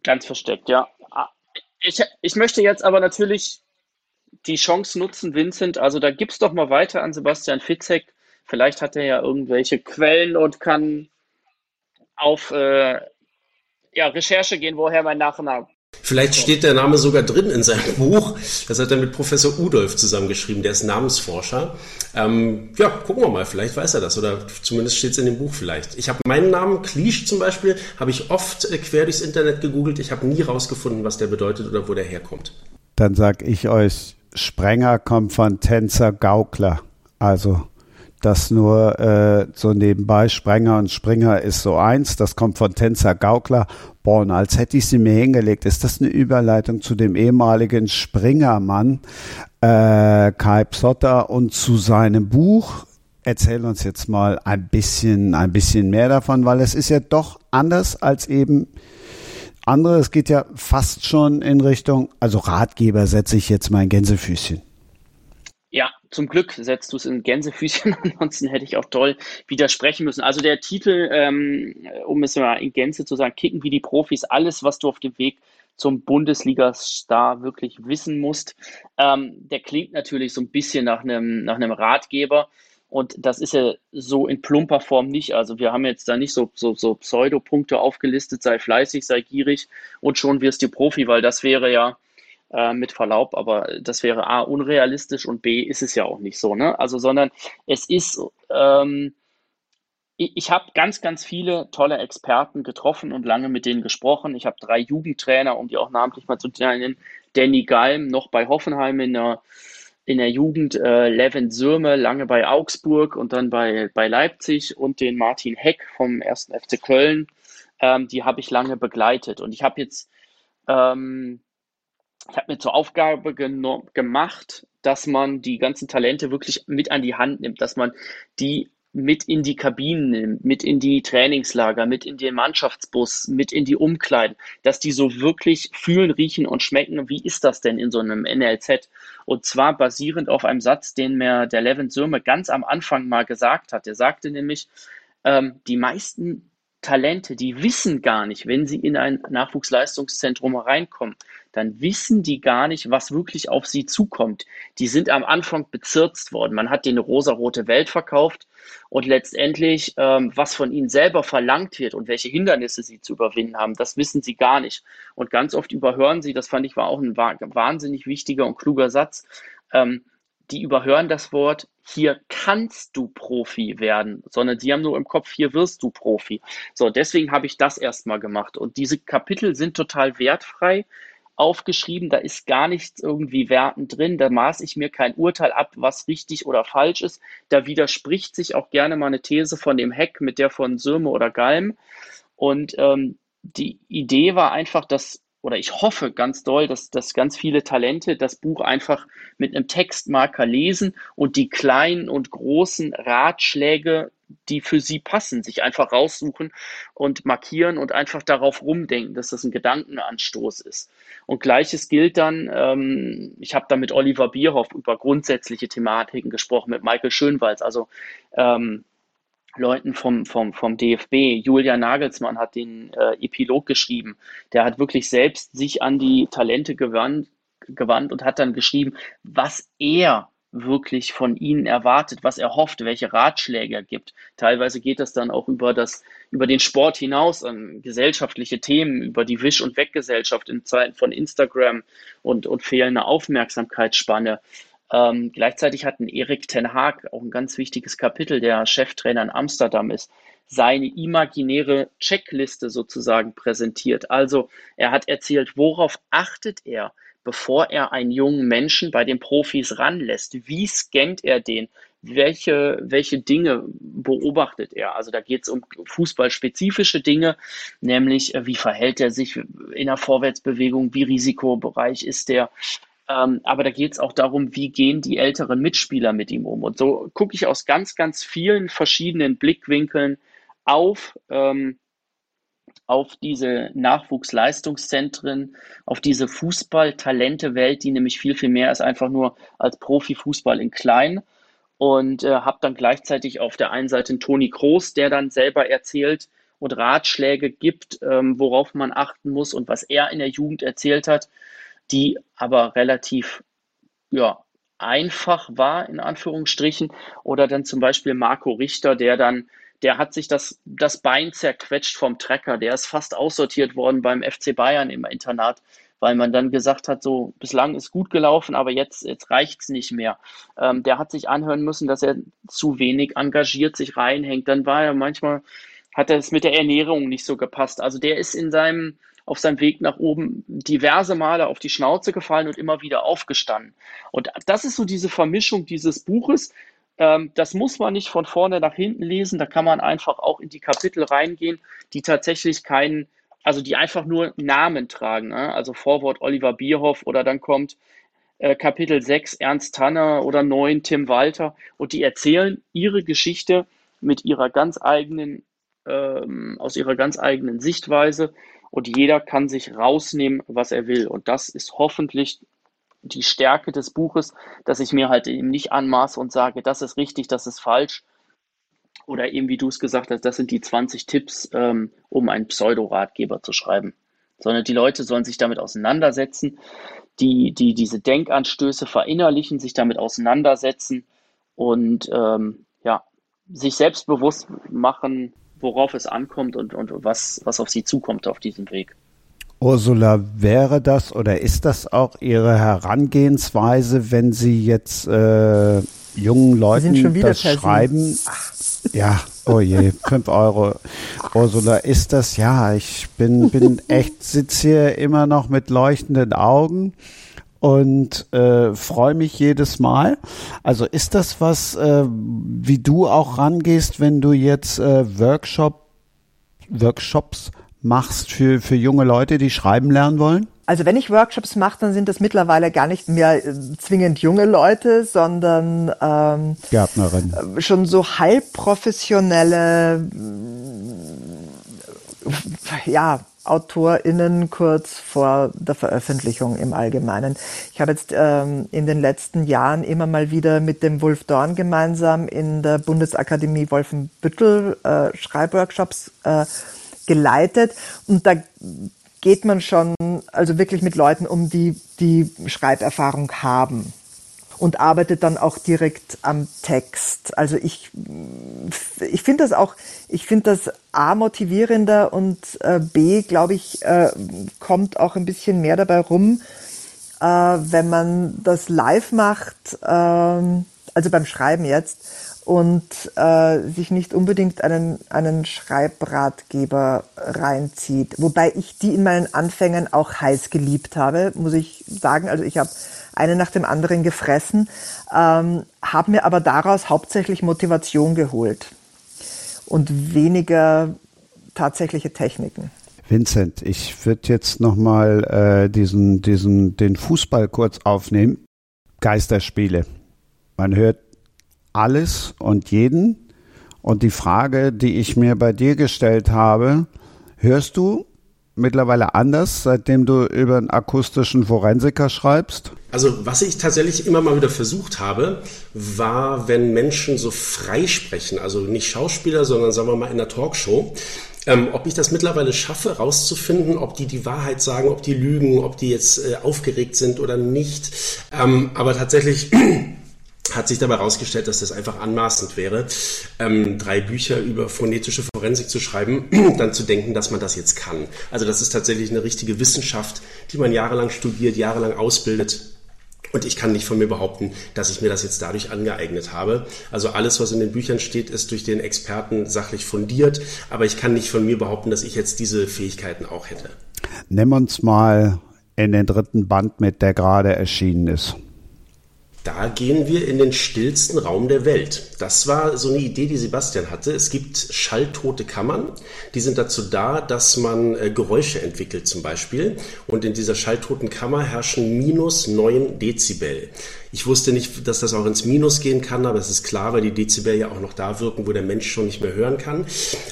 Ganz versteckt, ja. Ich, ich möchte jetzt aber natürlich die Chance nutzen, Vincent. Also da gib's doch mal weiter an Sebastian Fitzek. Vielleicht hat er ja irgendwelche Quellen und kann auf äh, ja, Recherche gehen, woher mein Nachname Vielleicht steht der Name sogar drin in seinem Buch. Das hat er mit Professor Udolf zusammengeschrieben, der ist Namensforscher. Ähm, ja, gucken wir mal, vielleicht weiß er das oder zumindest steht es in dem Buch vielleicht. Ich habe meinen Namen, Klisch zum Beispiel, habe ich oft äh, quer durchs Internet gegoogelt. Ich habe nie rausgefunden, was der bedeutet oder wo der herkommt. Dann sag ich euch, Sprenger kommt von Tänzer Gaukler. Also Das nur äh, so nebenbei, Sprenger und Springer ist so eins, das kommt von Tänzer Gaukler. Boah, als hätte ich sie mir hingelegt. Ist das eine Überleitung zu dem ehemaligen Springermann äh, Kai Psotter und zu seinem Buch? Erzähl uns jetzt mal ein bisschen, ein bisschen mehr davon, weil es ist ja doch anders als eben andere. Es geht ja fast schon in Richtung, also Ratgeber setze ich jetzt mal ein Gänsefüßchen. Zum Glück setzt du es in Gänsefüßchen, ansonsten hätte ich auch toll widersprechen müssen. Also der Titel, ähm, um es mal in Gänze zu sagen, Kicken wie die Profis, alles, was du auf dem Weg zum Bundesliga-Star wirklich wissen musst, ähm, der klingt natürlich so ein bisschen nach einem, nach einem Ratgeber. Und das ist ja so in plumper Form nicht. Also wir haben jetzt da nicht so, so, so Pseudo-Punkte aufgelistet, sei fleißig, sei gierig und schon wirst du Profi, weil das wäre ja äh, mit Verlaub, aber das wäre A, unrealistisch und B, ist es ja auch nicht so. Ne? Also, sondern es ist, ähm, ich, ich habe ganz, ganz viele tolle Experten getroffen und lange mit denen gesprochen. Ich habe drei Jugendtrainer, um die auch namentlich mal zu nennen. Danny Galm, noch bei Hoffenheim in der in der Jugend äh, Levin Sürme, lange bei Augsburg und dann bei, bei Leipzig und den Martin Heck vom 1. FC Köln. Ähm, die habe ich lange begleitet. Und ich habe jetzt, ähm, ich habe mir zur Aufgabe gemacht, dass man die ganzen Talente wirklich mit an die Hand nimmt, dass man die mit in die Kabinen nimmt, mit in die Trainingslager, mit in den Mannschaftsbus, mit in die Umkleiden, dass die so wirklich fühlen, riechen und schmecken, wie ist das denn in so einem NLZ? Und zwar basierend auf einem Satz, den mir der Levin Sürme ganz am Anfang mal gesagt hat. Er sagte nämlich, ähm, die meisten Talente, die wissen gar nicht, wenn sie in ein Nachwuchsleistungszentrum reinkommen, dann wissen die gar nicht, was wirklich auf sie zukommt. Die sind am Anfang bezirzt worden. Man hat denen eine rosarote Welt verkauft und letztendlich, ähm, was von ihnen selber verlangt wird und welche Hindernisse sie zu überwinden haben, das wissen sie gar nicht. Und ganz oft überhören sie, das fand ich war auch ein wahnsinnig wichtiger und kluger Satz, ähm, die überhören das Wort, hier kannst du Profi werden, sondern die haben nur im Kopf, hier wirst du Profi. So, deswegen habe ich das erstmal gemacht. Und diese Kapitel sind total wertfrei aufgeschrieben, da ist gar nichts irgendwie wertend drin, da maß ich mir kein Urteil ab, was richtig oder falsch ist. Da widerspricht sich auch gerne mal eine These von dem Heck mit der von Sürme oder Galm. Und ähm, die Idee war einfach, dass oder ich hoffe ganz doll, dass, dass ganz viele Talente das Buch einfach mit einem Textmarker lesen und die kleinen und großen Ratschläge, die für sie passen, sich einfach raussuchen und markieren und einfach darauf rumdenken, dass das ein Gedankenanstoß ist. Und gleiches gilt dann, ähm, ich habe da mit Oliver Bierhoff über grundsätzliche Thematiken gesprochen, mit Michael Schönwalz, also ähm, Leuten vom, vom, vom DFB. Julia Nagelsmann hat den äh, Epilog geschrieben. Der hat wirklich selbst sich an die Talente gewandt, gewandt und hat dann geschrieben, was er wirklich von ihnen erwartet, was er hofft, welche Ratschläge er gibt. Teilweise geht das dann auch über das, über den Sport hinaus an gesellschaftliche Themen, über die Wisch- und Weggesellschaft in Zeiten von Instagram und, und fehlende Aufmerksamkeitsspanne. Ähm, gleichzeitig hat ein Erik Ten Haag auch ein ganz wichtiges Kapitel, der Cheftrainer in Amsterdam ist, seine imaginäre Checkliste sozusagen präsentiert. Also er hat erzählt, worauf achtet er, bevor er einen jungen Menschen bei den Profis ranlässt? Wie scannt er den? Welche, welche Dinge beobachtet er? Also da geht es um fußballspezifische Dinge, nämlich äh, wie verhält er sich in der Vorwärtsbewegung, wie risikobereich ist der, ähm, aber da geht es auch darum, wie gehen die älteren Mitspieler mit ihm um. Und so gucke ich aus ganz, ganz vielen verschiedenen Blickwinkeln auf, ähm, auf diese Nachwuchsleistungszentren, auf diese Fußball-Talente-Welt, die nämlich viel, viel mehr ist einfach nur als Profifußball in klein. Und äh, habe dann gleichzeitig auf der einen Seite einen Toni Kroos, der dann selber erzählt und Ratschläge gibt, ähm, worauf man achten muss und was er in der Jugend erzählt hat die aber relativ ja, einfach war, in Anführungsstrichen. Oder dann zum Beispiel Marco Richter, der dann, der hat sich das, das Bein zerquetscht vom Trecker, der ist fast aussortiert worden beim FC Bayern im Internat, weil man dann gesagt hat, so bislang ist gut gelaufen, aber jetzt, jetzt reicht es nicht mehr. Ähm, der hat sich anhören müssen, dass er zu wenig engagiert sich reinhängt. Dann war er manchmal, hat er es mit der Ernährung nicht so gepasst. Also der ist in seinem, auf seinem Weg nach oben diverse Male auf die Schnauze gefallen und immer wieder aufgestanden. Und das ist so diese Vermischung dieses Buches. Ähm, das muss man nicht von vorne nach hinten lesen. Da kann man einfach auch in die Kapitel reingehen, die tatsächlich keinen, also die einfach nur Namen tragen. Ne? Also Vorwort Oliver Bierhoff oder dann kommt äh, Kapitel 6 Ernst Tanner oder 9 Tim Walter und die erzählen ihre Geschichte mit ihrer ganz eigenen, ähm, aus ihrer ganz eigenen Sichtweise und jeder kann sich rausnehmen, was er will. Und das ist hoffentlich die Stärke des Buches, dass ich mir halt eben nicht anmaße und sage, das ist richtig, das ist falsch. Oder eben, wie du es gesagt hast, das sind die 20 Tipps, ähm, um einen Pseudoratgeber zu schreiben. Sondern die Leute sollen sich damit auseinandersetzen, die, die diese Denkanstöße verinnerlichen, sich damit auseinandersetzen und ähm, ja, sich selbstbewusst machen, worauf es ankommt und, und was, was auf sie zukommt auf diesem Weg. Ursula, wäre das oder ist das auch Ihre Herangehensweise, wenn Sie jetzt äh, jungen Leuten das schreiben? Ach. Ja, oh je, fünf Euro. Ursula, ist das, ja, ich bin, bin echt, sitze hier immer noch mit leuchtenden Augen und äh, freue mich jedes Mal. Also ist das was, äh, wie du auch rangehst, wenn du jetzt äh, Workshop, Workshops machst für, für junge Leute, die schreiben lernen wollen? Also wenn ich Workshops mache, dann sind das mittlerweile gar nicht mehr äh, zwingend junge Leute, sondern ähm, Gärtnerin. Äh, schon so halbprofessionelle, ja, AutorInnen kurz vor der Veröffentlichung im Allgemeinen. Ich habe jetzt ähm, in den letzten Jahren immer mal wieder mit dem Wolf Dorn gemeinsam in der Bundesakademie Wolfenbüttel äh, Schreibworkshops äh, geleitet und da geht man schon also wirklich mit Leuten um, die die Schreiberfahrung haben und arbeitet dann auch direkt am Text. Also ich, ich finde das auch, ich finde das A motivierender und äh, B, glaube ich, äh, kommt auch ein bisschen mehr dabei rum, äh, wenn man das live macht, ähm, also beim Schreiben jetzt und äh, sich nicht unbedingt einen, einen Schreibratgeber reinzieht. Wobei ich die in meinen Anfängen auch heiß geliebt habe, muss ich sagen. Also ich habe eine nach dem anderen gefressen, ähm, habe mir aber daraus hauptsächlich Motivation geholt und weniger tatsächliche Techniken. Vincent, ich würde jetzt nochmal äh, diesen, diesen, den Fußball kurz aufnehmen. Geisterspiele. Man hört alles und jeden. Und die Frage, die ich mir bei dir gestellt habe, hörst du mittlerweile anders, seitdem du über einen akustischen Forensiker schreibst? Also was ich tatsächlich immer mal wieder versucht habe, war, wenn Menschen so frei sprechen, also nicht Schauspieler, sondern sagen wir mal in der Talkshow, ähm, ob ich das mittlerweile schaffe, rauszufinden, ob die die Wahrheit sagen, ob die lügen, ob die jetzt äh, aufgeregt sind oder nicht. Ähm, aber tatsächlich hat sich dabei herausgestellt, dass das einfach anmaßend wäre, ähm, drei Bücher über phonetische Forensik zu schreiben, dann zu denken, dass man das jetzt kann. Also das ist tatsächlich eine richtige Wissenschaft, die man jahrelang studiert, jahrelang ausbildet. Und ich kann nicht von mir behaupten, dass ich mir das jetzt dadurch angeeignet habe. Also alles, was in den Büchern steht, ist durch den Experten sachlich fundiert. Aber ich kann nicht von mir behaupten, dass ich jetzt diese Fähigkeiten auch hätte. Nimm uns mal in den dritten Band mit, der gerade erschienen ist. Da gehen wir in den stillsten Raum der Welt. Das war so eine Idee, die Sebastian hatte. Es gibt schalltote Kammern. Die sind dazu da, dass man äh, Geräusche entwickelt zum Beispiel. Und in dieser schalltoten Kammer herrschen minus 9 Dezibel. Ich wusste nicht, dass das auch ins Minus gehen kann, aber es ist klar, weil die Dezibel ja auch noch da wirken, wo der Mensch schon nicht mehr hören kann.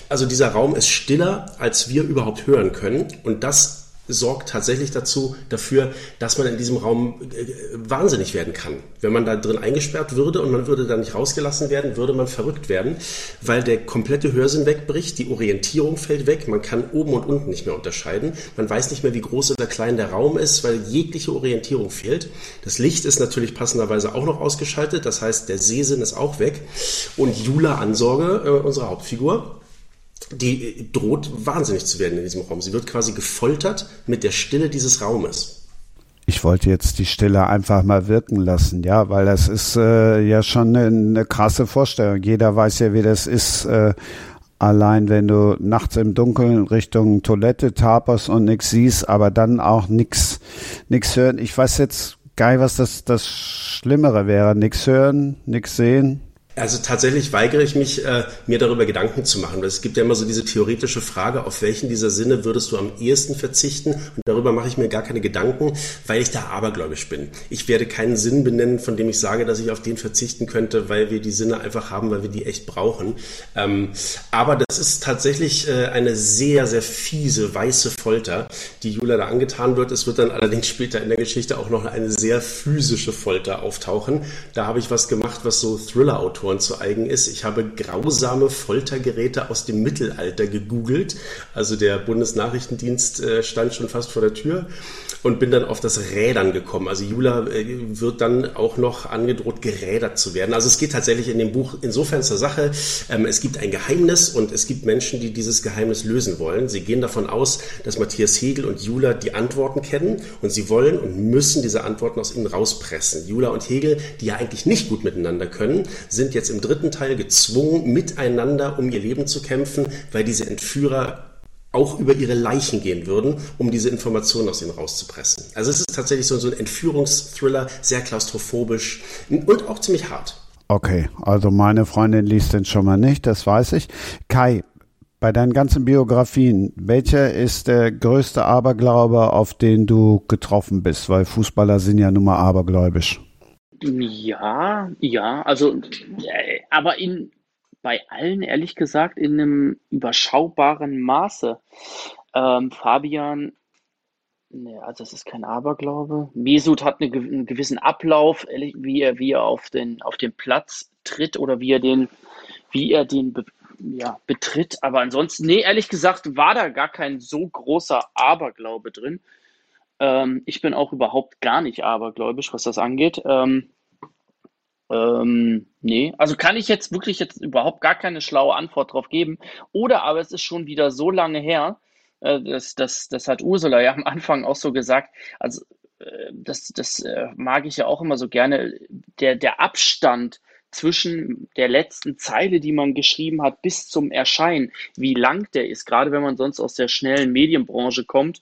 Also dieser Raum ist stiller, als wir überhaupt hören können. Und das sorgt tatsächlich dazu, dafür, dass man in diesem Raum äh, wahnsinnig werden kann. Wenn man da drin eingesperrt würde und man würde da nicht rausgelassen werden, würde man verrückt werden, weil der komplette Hörsinn wegbricht, die Orientierung fällt weg, man kann oben und unten nicht mehr unterscheiden, man weiß nicht mehr, wie groß oder klein der Raum ist, weil jegliche Orientierung fehlt. Das Licht ist natürlich passenderweise auch noch ausgeschaltet, das heißt, der Sehsinn ist auch weg. Und Jula Ansorge, äh, unsere Hauptfigur, die droht wahnsinnig zu werden in diesem Raum. Sie wird quasi gefoltert mit der Stille dieses Raumes. Ich wollte jetzt die Stille einfach mal wirken lassen, ja, weil das ist äh, ja schon eine, eine, krasse Vorstellung. Jeder weiß ja, wie das ist. Äh, allein wenn du nachts im Dunkeln Richtung Toilette taperst und nichts siehst, aber dann auch nichts nix hören. Ich weiß jetzt geil, was das, das Schlimmere wäre. Nichts hören, nichts sehen, Also tatsächlich weigere ich mich, äh, mir darüber Gedanken zu machen. Es gibt ja immer so diese theoretische Frage, auf welchen dieser Sinne würdest du am ehesten verzichten? Und darüber mache ich mir gar keine Gedanken, weil ich da abergläubisch bin. Ich werde keinen Sinn benennen, von dem ich sage, dass ich auf den verzichten könnte, weil wir die Sinne einfach haben, weil wir die echt brauchen. Ähm, aber das ist tatsächlich äh, eine sehr, sehr fiese, weiße Folter, die Jula da angetan wird. Es wird dann allerdings später in der Geschichte auch noch eine sehr physische Folter auftauchen. Da habe ich was gemacht, was so Thriller-Autoren Autoren zu eigen ist. Ich habe grausame Foltergeräte aus dem Mittelalter gegoogelt. Also der Bundesnachrichtendienst äh, stand schon fast vor der Tür und bin dann auf das Rädern gekommen. Also Jula äh, wird dann auch noch angedroht, gerädert zu werden. Also es geht tatsächlich in dem Buch insofern zur Sache. Ähm, es gibt ein Geheimnis und es gibt Menschen, die dieses Geheimnis lösen wollen. Sie gehen davon aus, dass Matthias Hegel und Jula die Antworten kennen und sie wollen und müssen diese Antworten aus ihnen rauspressen. Jula und Hegel, die ja eigentlich nicht gut miteinander können, sind sind jetzt im dritten Teil gezwungen, miteinander um ihr Leben zu kämpfen, weil diese Entführer auch über ihre Leichen gehen würden, um diese Informationen aus ihnen rauszupressen. Also es ist tatsächlich so, so ein Entführungsthriller, sehr klaustrophobisch und auch ziemlich hart. Okay, also meine Freundin liest den schon mal nicht, das weiß ich. Kai, bei deinen ganzen Biografien, welcher ist der größte Aberglaube, auf den du getroffen bist? Weil Fußballer sind ja nun mal abergläubisch. Ja, ja, also, äh, aber in, bei allen ehrlich gesagt in einem überschaubaren Maße. Ähm, Fabian, ne, also das ist kein Aberglaube. Mesut hat eine, einen gewissen Ablauf, wie er, wie er auf den, auf den Platz tritt oder wie er den, wie er den be, ja, betritt. Aber ansonsten, nee, ehrlich gesagt, war da gar kein so großer Aberglaube drin. Ähm, ich bin auch überhaupt gar nicht abergläubisch, was das angeht. Ähm, ähm, nee, also kann ich jetzt wirklich jetzt überhaupt gar keine schlaue Antwort drauf geben. Oder aber es ist schon wieder so lange her, äh, das, das, das hat Ursula ja am Anfang auch so gesagt. Also äh, das, das äh, mag ich ja auch immer so gerne. Der, der Abstand zwischen der letzten Zeile, die man geschrieben hat, bis zum Erscheinen, wie lang der ist, gerade wenn man sonst aus der schnellen Medienbranche kommt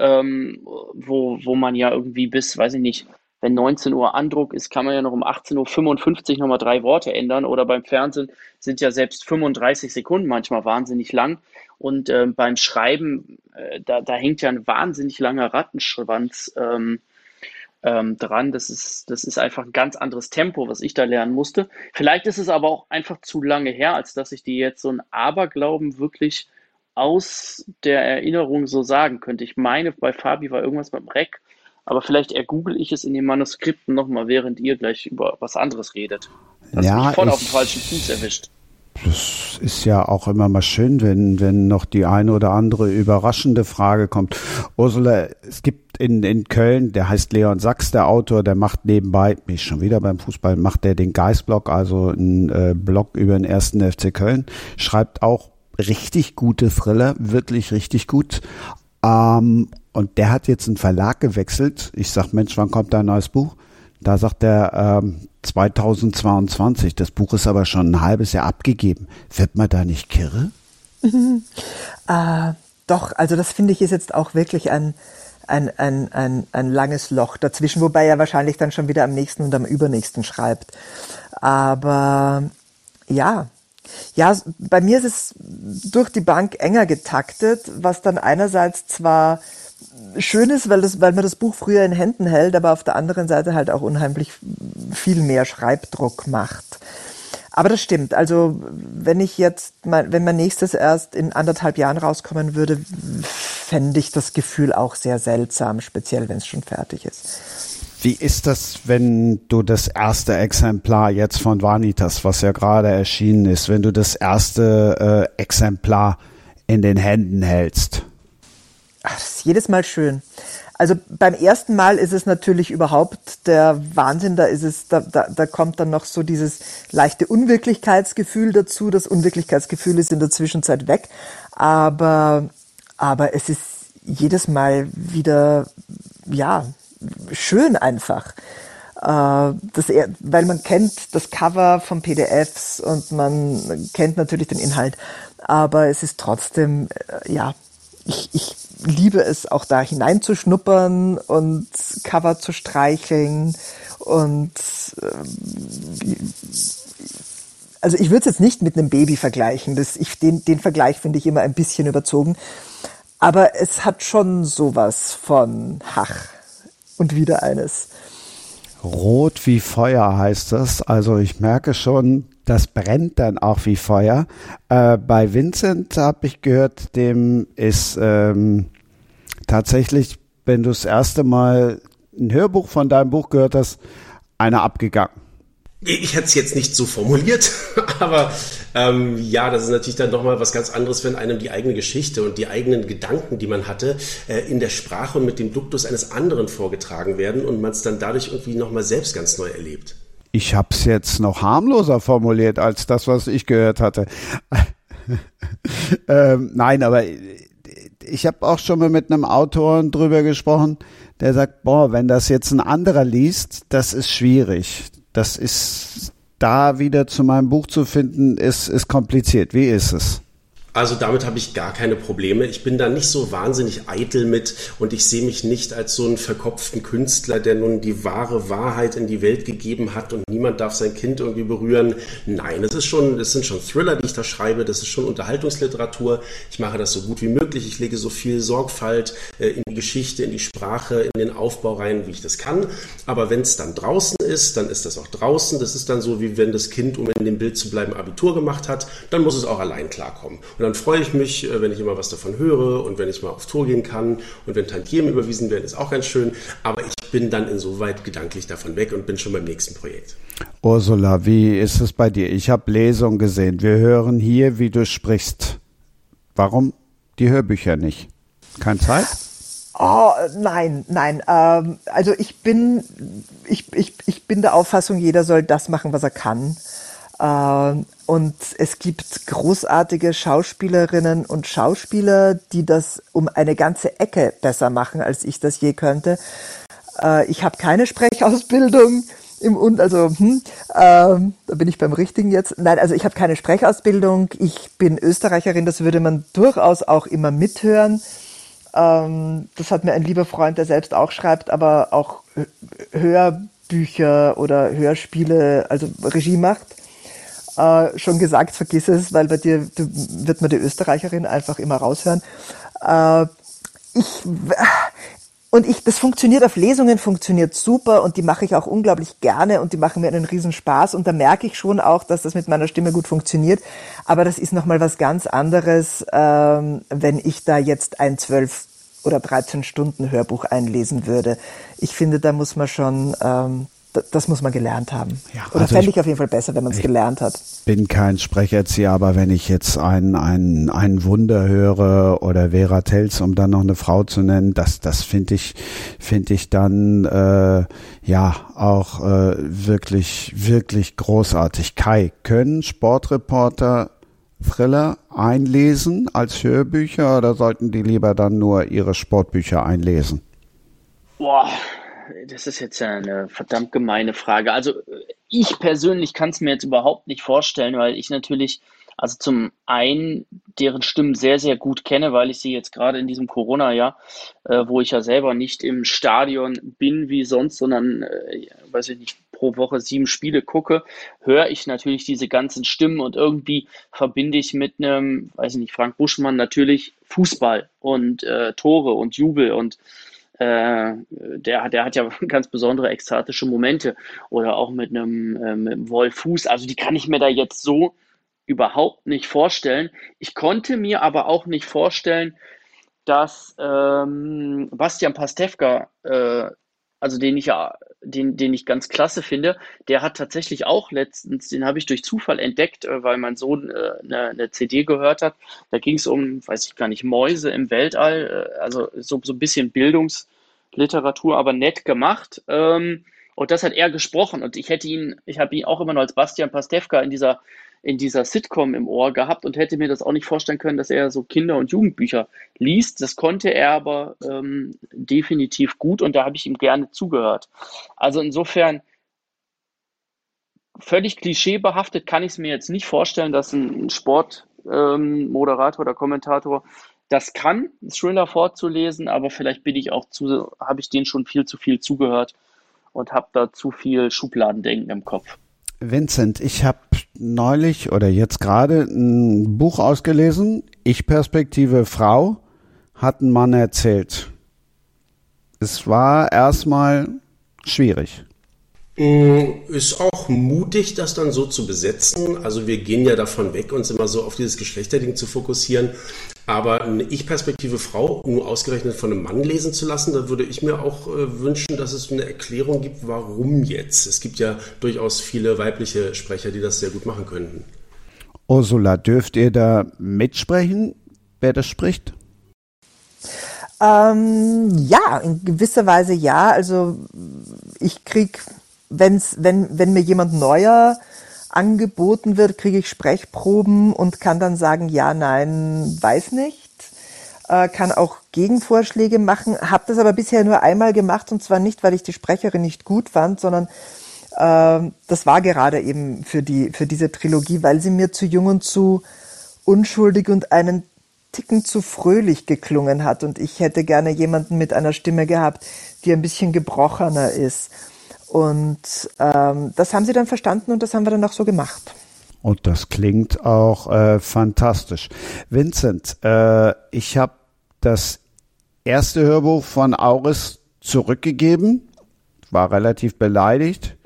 ähm, wo, wo man ja irgendwie bis, weiß ich nicht, wenn 19 Uhr Andruck ist, kann man ja noch um 18.55 Uhr nochmal drei Worte ändern. Oder beim Fernsehen sind ja selbst 35 Sekunden manchmal wahnsinnig lang. Und äh, beim Schreiben, äh, da, da hängt ja ein wahnsinnig langer Rattenschwanz ähm, ähm, dran. Das ist, das ist einfach ein ganz anderes Tempo, was ich da lernen musste. Vielleicht ist es aber auch einfach zu lange her, als dass ich dir jetzt so ein Aberglauben wirklich aus der Erinnerung so sagen könnte. Ich meine, bei Fabi war irgendwas beim Rec, aber vielleicht ergoogle ich es in den Manuskripten nochmal, während ihr gleich über was anderes redet. Das ja, mich voll ich, auf den falschen Fuß erwischt. Das ist ja auch immer mal schön, wenn, wenn noch die eine oder andere überraschende Frage kommt. Ursula, es gibt in, in Köln, der heißt Leon Sachs, der Autor, der macht nebenbei, bin ich schon wieder beim Fußball, macht der den Geistblog, also einen äh, Blog über den ersten FC Köln, schreibt auch richtig gute Thriller, wirklich richtig gut. Ähm, und der hat jetzt einen Verlag gewechselt. Ich sag, Mensch, wann kommt da ein neues Buch? Da sagt er ähm, 2022. Das Buch ist aber schon ein halbes Jahr abgegeben. Wird man da nicht kirre? äh, doch, also das finde ich ist jetzt auch wirklich ein, ein, ein, ein, ein langes Loch dazwischen, wobei er wahrscheinlich dann schon wieder am nächsten und am übernächsten schreibt. Aber ja, ja, bei mir ist es durch die Bank enger getaktet, was dann einerseits zwar schön ist, weil, das, weil man das Buch früher in Händen hält, aber auf der anderen Seite halt auch unheimlich viel mehr Schreibdruck macht. Aber das stimmt. Also wenn ich jetzt, wenn mein nächstes erst in anderthalb Jahren rauskommen würde, fände ich das Gefühl auch sehr seltsam, speziell wenn es schon fertig ist. Wie ist das, wenn du das erste Exemplar jetzt von Vanitas, was ja gerade erschienen ist, wenn du das erste äh, Exemplar in den Händen hältst? Ach, ist jedes Mal schön. Also beim ersten Mal ist es natürlich überhaupt der Wahnsinn, da ist es, da, da, da kommt dann noch so dieses leichte Unwirklichkeitsgefühl dazu. Das Unwirklichkeitsgefühl ist in der Zwischenzeit weg, aber, aber es ist jedes Mal wieder, ja, schön einfach. Äh, das, weil man kennt das Cover von PDFs und man kennt natürlich den Inhalt, aber es ist trotzdem, äh, ja, ich, ich liebe es auch da hineinzuschnuppern und Cover zu streicheln und äh, also ich würde es jetzt nicht mit einem Baby vergleichen. Das, ich, den, den Vergleich finde ich immer ein bisschen überzogen. Aber es hat schon sowas von Hach und wieder eines. Rot wie Feuer heißt es. Also ich merke schon, das brennt dann auch wie Feuer. Äh, bei Vincent habe ich gehört, dem ist ähm, tatsächlich, wenn du das erste Mal ein Hörbuch von deinem Buch gehört hast, einer abgegangen. Ich hätte es jetzt nicht so formuliert, aber ähm, ja, das ist natürlich dann nochmal was ganz anderes, wenn einem die eigene Geschichte und die eigenen Gedanken, die man hatte, äh, in der Sprache und mit dem Duktus eines anderen vorgetragen werden und man es dann dadurch irgendwie nochmal selbst ganz neu erlebt. Ich habe es jetzt noch harmloser formuliert als das, was ich gehört hatte. ähm, nein, aber ich habe auch schon mal mit einem Autor drüber gesprochen, der sagt, boah, wenn das jetzt ein anderer liest, das ist schwierig das ist da wieder zu meinem Buch zu finden, ist, ist kompliziert. Wie ist es? Also damit habe ich gar keine Probleme. Ich bin da nicht so wahnsinnig eitel mit und ich sehe mich nicht als so einen verkopften Künstler, der nun die wahre Wahrheit in die Welt gegeben hat und niemand darf sein Kind irgendwie berühren. Nein, es ist schon, es sind schon Thriller, die ich da schreibe. Das ist schon Unterhaltungsliteratur. Ich mache das so gut wie möglich. Ich lege so viel Sorgfalt äh, in die Geschichte, in die Sprache, in den Aufbau rein, wie ich das kann. Aber wenn es dann draußen ist, dann ist das auch draußen. Das ist dann so, wie wenn das Kind, um in dem Bild zu bleiben, Abitur gemacht hat. Dann muss es auch allein klarkommen. Und dann freue ich mich, äh, wenn ich immer was davon höre und wenn ich mal auf Tour gehen kann und wenn Tantiemen überwiesen werden, ist auch ganz schön. Aber ich bin dann insoweit gedanklich davon weg und bin schon beim nächsten Projekt. Ursula, wie ist es bei dir? Ich habe Lesungen gesehen. Wir hören hier, wie du sprichst. Warum die Hörbücher nicht? Keine Zeit? Oh, nein, nein. Ähm, also ich bin, ich, ich, ich bin der Auffassung, jeder soll das machen, was er kann. Ähm, und es gibt großartige Schauspielerinnen und Schauspieler, die das um eine ganze Ecke besser machen, als ich das je könnte. Äh, ich habe keine Sprechausbildung im und also hm, ähm, da bin ich beim richtigen jetzt. Nein, also ich habe keine Sprechausbildung. Ich bin Österreicherin. Das würde man durchaus auch immer mithören. Ähm, das hat mir ein lieber Freund, der selbst auch schreibt, aber auch Hörbücher oder Hörspiele, also Regie macht äh, schon gesagt, vergiss es, weil bei dir wird man die Österreicherin einfach immer raushören. Äh, ich, und ich, das funktioniert auf Lesungen, funktioniert super und die mache ich auch unglaublich gerne und die machen mir einen riesen Spaß und da merke ich schon auch, dass das mit meiner Stimme gut funktioniert. Aber das ist nochmal was ganz anderes, ähm, wenn ich da jetzt ein zwölf oder 13 Stunden Hörbuch einlesen würde. Ich finde, da muss man schon ähm, das muss man gelernt haben. Ja, Oder also fände ich, ich auf jeden Fall besser, wenn man es gelernt hat. bin kein Sprecherzieher, aber wenn ich jetzt ein, ein, ein Wunder höre oder Vera Tells, um dann noch eine Frau zu nennen, das, das finde ich, finde ich dann äh, ja auch äh, wirklich, wirklich großartig. Kai, können Sportreporter Thriller einlesen als Hörbücher oder sollten die lieber dann nur ihre Sportbücher einlesen? Boah, das ist jetzt eine verdammt gemeine Frage. Also ich persönlich kann es mir jetzt überhaupt nicht vorstellen, weil ich natürlich, also zum einen deren Stimmen sehr, sehr gut kenne, weil ich sie jetzt gerade in diesem Corona-Jahr, äh, wo ich ja selber nicht im Stadion bin wie sonst, sondern, äh, weiß ich nicht, pro Woche sieben Spiele gucke, höre ich natürlich diese ganzen Stimmen und irgendwie verbinde ich mit einem, weiß ich nicht, Frank Buschmann natürlich Fußball und äh, Tore und Jubel und äh, der, der hat ja ganz besondere ekstatische Momente oder auch mit einem, äh, mit einem Wolf Fuß. Also die kann ich mir da jetzt so überhaupt nicht vorstellen. Ich konnte mir aber auch nicht vorstellen, dass ähm, Bastian Pastewka, äh, also den ich ja, den, den ich ganz klasse finde, der hat tatsächlich auch letztens, den habe ich durch Zufall entdeckt, äh, weil mein Sohn äh, eine, eine CD gehört hat. Da ging es um, weiß ich gar nicht, Mäuse im Weltall, äh, also so, so ein bisschen Bildungs- Literatur, aber nett gemacht. Ähm, und das hat er gesprochen. Und ich hätte ihn, ich habe ihn auch immer noch als Bastian Pastewka in dieser, in dieser Sitcom im Ohr gehabt und hätte mir das auch nicht vorstellen können, dass er so Kinder- und Jugendbücher liest. Das konnte er aber ähm, definitiv gut und da habe ich ihm gerne zugehört. Also insofern völlig klischeebehaftet kann ich es mir jetzt nicht vorstellen, dass ein Sportmoderator ähm, oder Kommentator das kann, Thriller vorzulesen, aber vielleicht bin ich auch zu, habe ich denen schon viel zu viel zugehört und habe da zu viel Schubladendenken im Kopf. Vincent, ich habe neulich oder jetzt gerade ein Buch ausgelesen. Ich Perspektive Frau hat ein Mann erzählt. Es war erstmal schwierig. Mm, ist auch mutig, das dann so zu besetzen. Also wir gehen ja davon weg, uns immer so auf dieses Geschlechterding zu fokussieren. Aber eine Ich-Perspektive Frau nur ausgerechnet von einem Mann lesen zu lassen, da würde ich mir auch äh, wünschen, dass es eine Erklärung gibt, warum jetzt. Es gibt ja durchaus viele weibliche Sprecher, die das sehr gut machen könnten. Ursula, dürft ihr da mitsprechen, wer das spricht? Ähm, ja, in gewisser Weise ja. Also ich krieg wenn's, wenn, wenn mir jemand neuer angeboten wird, kriege ich Sprechproben und kann dann sagen, ja, nein, weiß nicht. Äh, kann auch Gegenvorschläge machen, habe das aber bisher nur einmal gemacht und zwar nicht, weil ich die Sprecherin nicht gut fand, sondern äh, das war gerade eben für, die, für diese Trilogie, weil sie mir zu jung und zu unschuldig und einen Ticken zu fröhlich geklungen hat und ich hätte gerne jemanden mit einer Stimme gehabt, die ein bisschen gebrochener ist. Und ähm, das haben sie dann verstanden und das haben wir dann auch so gemacht. Und das klingt auch äh, fantastisch. Vincent, äh, ich habe das erste Hörbuch von Auris zurückgegeben, war relativ beleidigt.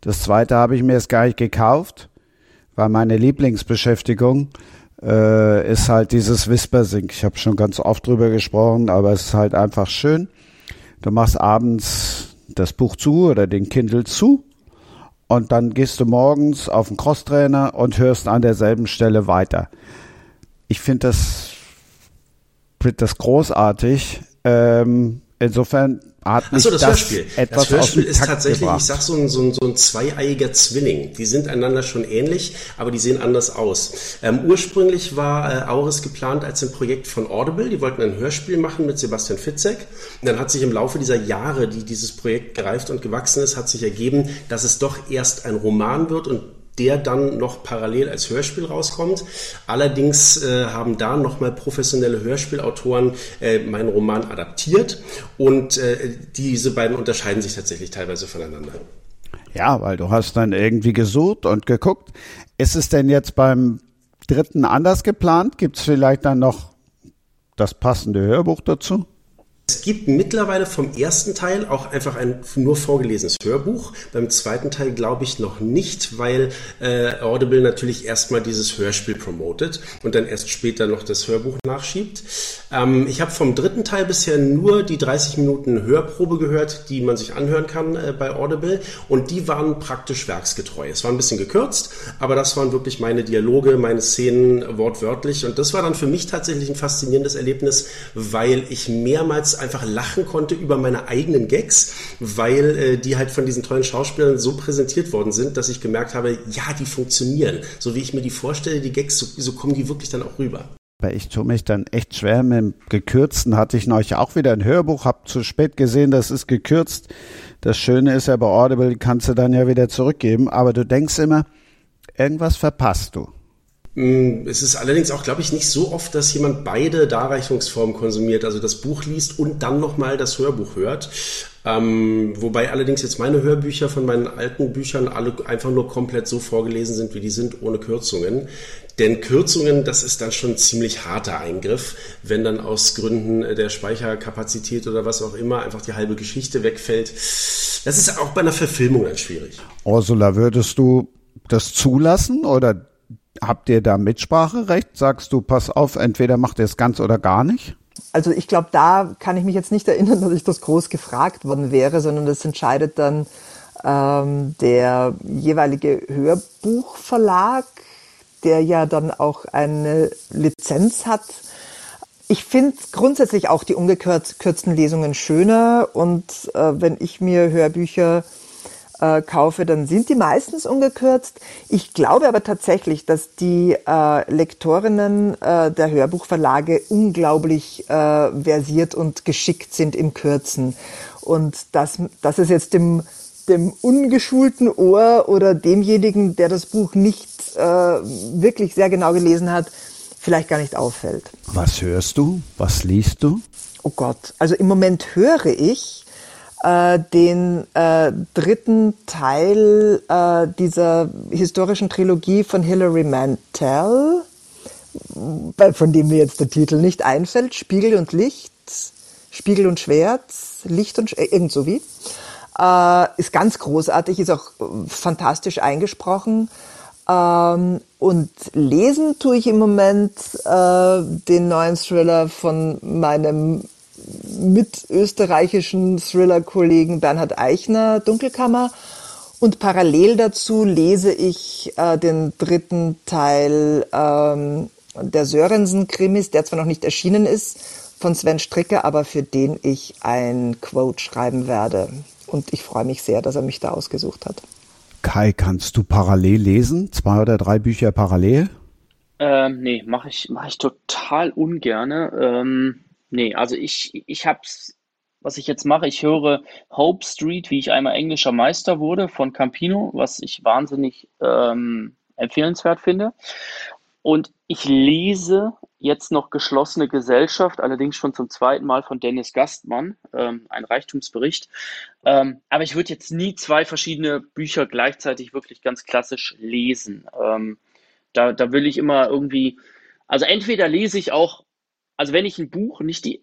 Das zweite habe ich mir jetzt gar nicht gekauft, weil meine Lieblingsbeschäftigung äh, ist halt dieses Whispersing. Ich habe schon ganz oft drüber gesprochen, aber es ist halt einfach schön. Du machst abends das Buch zu oder den Kindle zu und dann gehst du morgens auf den Crosstrainer und hörst an derselben Stelle weiter. Ich finde das, find das großartig. Ähm, insofern hat Achso, das, das Hörspiel. das Hörspiel ist tatsächlich, gebracht. ich sag so ein, so, ein, so ein zweieiiger Zwilling. Die sind einander schon ähnlich, aber die sehen anders aus. Ähm, ursprünglich war äh, Auris geplant als ein Projekt von Audible. Die wollten ein Hörspiel machen mit Sebastian Fitzek. Und dann hat sich im Laufe dieser Jahre, die dieses Projekt gereift und gewachsen ist, hat sich ergeben, dass es doch erst ein Roman wird und der dann noch parallel als Hörspiel rauskommt. Allerdings äh, haben da nochmal professionelle Hörspielautoren äh, meinen Roman adaptiert und äh, diese beiden unterscheiden sich tatsächlich teilweise voneinander. Ja, weil du hast dann irgendwie gesucht und geguckt. Ist es denn jetzt beim dritten anders geplant? Gibt es vielleicht dann noch das passende Hörbuch dazu? Es gibt mittlerweile vom ersten Teil auch einfach ein nur vorgelesenes Hörbuch. Beim zweiten Teil glaube ich noch nicht, weil äh, Audible natürlich erstmal dieses Hörspiel promotet und dann erst später noch das Hörbuch nachschiebt. Ähm, ich habe vom dritten Teil bisher nur die 30 Minuten Hörprobe gehört, die man sich anhören kann äh, bei Audible und die waren praktisch werksgetreu. Es war ein bisschen gekürzt, aber das waren wirklich meine Dialoge, meine Szenen wortwörtlich und das war dann für mich tatsächlich ein faszinierendes Erlebnis, weil ich mehrmals einfach lachen konnte über meine eigenen Gags, weil äh, die halt von diesen tollen Schauspielern so präsentiert worden sind, dass ich gemerkt habe, ja, die funktionieren. So wie ich mir die vorstelle, die Gags, so, so kommen die wirklich dann auch rüber. Ich tue mich dann echt schwer mit dem Gekürzten. Hatte ich neulich auch wieder ein Hörbuch, hab zu spät gesehen, das ist gekürzt. Das Schöne ist ja bei Audible, kannst du dann ja wieder zurückgeben. Aber du denkst immer, irgendwas verpasst du. Mm, es ist allerdings auch, glaube ich, nicht so oft, dass jemand beide Darreichungsformen konsumiert, also das Buch liest und dann nochmal das Hörbuch hört. Ähm, wobei allerdings jetzt meine Hörbücher von meinen alten Büchern alle einfach nur komplett so vorgelesen sind, wie die sind, ohne Kürzungen. Denn Kürzungen, das ist dann schon ein ziemlich harter Eingriff, wenn dann aus Gründen der Speicherkapazität oder was auch immer einfach die halbe Geschichte wegfällt. Das ist auch bei einer Verfilmung dann schwierig. Ursula, würdest du das zulassen oder Habt ihr da Mitspracherecht? Sagst du, pass auf, entweder macht ihr es ganz oder gar nicht? Also ich glaube, da kann ich mich jetzt nicht erinnern, dass ich das groß gefragt worden wäre, sondern das entscheidet dann ähm, der jeweilige Hörbuchverlag, der ja dann auch eine Lizenz hat. Ich finde grundsätzlich auch die ungekürzten Lesungen schöner und äh, wenn ich mir Hörbücher äh, kaufe, dann sind die meistens ungekürzt. Ich glaube aber tatsächlich, dass die äh, Lektorinnen äh, der Hörbuchverlage unglaublich äh, versiert und geschickt sind im Kürzen. Und dass, dass es jetzt dem, dem ungeschulten Ohr oder demjenigen, der das Buch nicht äh, wirklich sehr genau gelesen hat, vielleicht gar nicht auffällt. Was hörst du? Was liest du? Oh Gott, also im Moment höre ich äh, den äh, dritten Teil äh, dieser historischen Trilogie von Hilary Mantel, von dem mir jetzt der Titel nicht einfällt, Spiegel und Licht, Spiegel und Schwert, Licht und Sch irgend so wie. Äh, ist ganz großartig, ist auch fantastisch eingesprochen. Ähm, und lesen tue ich im Moment äh, den neuen Thriller von meinem mitösterreichischen Thriller-Kollegen Bernhard Eichner, Dunkelkammer. Und parallel dazu lese ich äh, den dritten Teil ähm, der Sörensen-Krimis, der zwar noch nicht erschienen ist, von Sven Stricker, aber für den ich ein Quote schreiben werde. Und ich freue mich sehr, dass er mich da ausgesucht hat. Kai, kannst du parallel lesen? Zwei oder drei Bücher parallel? Ähm, nee, mache ich, mach ich total ungerne. Ähm, nee, also ich, ich hab's, was ich jetzt mache, ich höre Hope Street, wie ich einmal englischer Meister wurde von Campino, was ich wahnsinnig ähm, empfehlenswert finde. Und ich lese jetzt noch Geschlossene Gesellschaft, allerdings schon zum zweiten Mal von Dennis Gastmann, ähm, ein Reichtumsbericht. Ähm, aber ich würde jetzt nie zwei verschiedene Bücher gleichzeitig wirklich ganz klassisch lesen. Ähm, da, da will ich immer irgendwie, also entweder lese ich auch, also wenn ich ein Buch nicht die,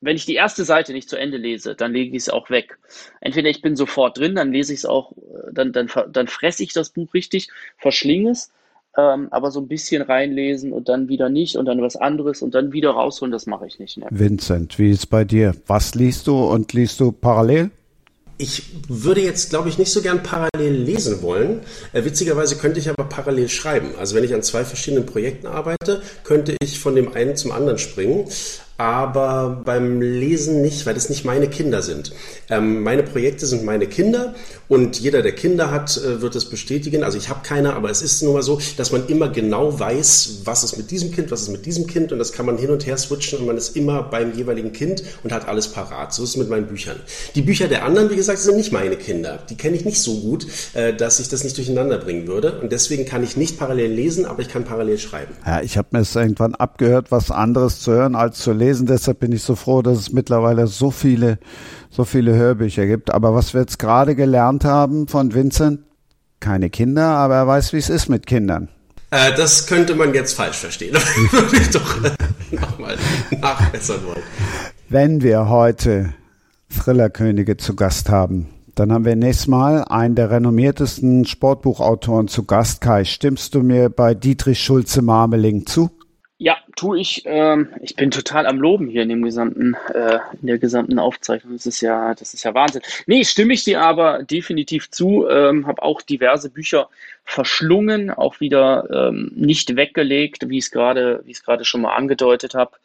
wenn ich die erste Seite nicht zu Ende lese, dann lege ich es auch weg. Entweder ich bin sofort drin, dann lese ich es auch, äh, dann, dann, dann fresse ich das Buch richtig, verschlinge es ähm, aber so ein bisschen reinlesen und dann wieder nicht und dann was anderes und dann wieder rausholen, das mache ich nicht. Ne? Vincent, wie ist es bei dir? Was liest du und liest du parallel? Ich würde jetzt, glaube ich, nicht so gern parallel lesen wollen. Äh, witzigerweise könnte ich aber parallel schreiben. Also wenn ich an zwei verschiedenen Projekten arbeite, könnte ich von dem einen zum anderen springen aber beim Lesen nicht, weil das nicht meine Kinder sind. Ähm, meine Projekte sind meine Kinder und jeder, der Kinder hat, äh, wird das bestätigen. Also ich habe keine, aber es ist nun mal so, dass man immer genau weiß, was ist mit diesem Kind, was ist mit diesem Kind und das kann man hin und her switchen und man ist immer beim jeweiligen Kind und hat alles parat. So ist es mit meinen Büchern. Die Bücher der anderen, wie gesagt, sind nicht meine Kinder. Die kenne ich nicht so gut, äh, dass ich das nicht durcheinander bringen würde und deswegen kann ich nicht parallel lesen, aber ich kann parallel schreiben. Ja, ich habe mir es irgendwann abgehört, was anderes zu hören als zu lesen lesen. Deshalb bin ich so froh, dass es mittlerweile so viele, so viele Hörbücher gibt. Aber was wir jetzt gerade gelernt haben von Vincent, keine Kinder, aber er weiß, wie es ist mit Kindern. Äh, das könnte man jetzt falsch verstehen. würde ich doch äh, nochmal nachbessern wollen. Wenn wir heute Thrillerkönige zu Gast haben, dann haben wir nächstes Mal einen der renommiertesten Sportbuchautoren zu Gast. Kai, stimmst du mir bei Dietrich Schulze-Marmeling zu? Tue ich. Ähm, ich bin total am Loben hier in dem gesamten, äh, in der gesamten Aufzeichnung. Das ist ja, das ist ja Wahnsinn. Nee, stimme ich dir aber definitiv zu. Ähm, habe auch diverse Bücher verschlungen, auch wieder ähm, nicht weggelegt, wie ich es gerade, wie es gerade schon mal angedeutet habe.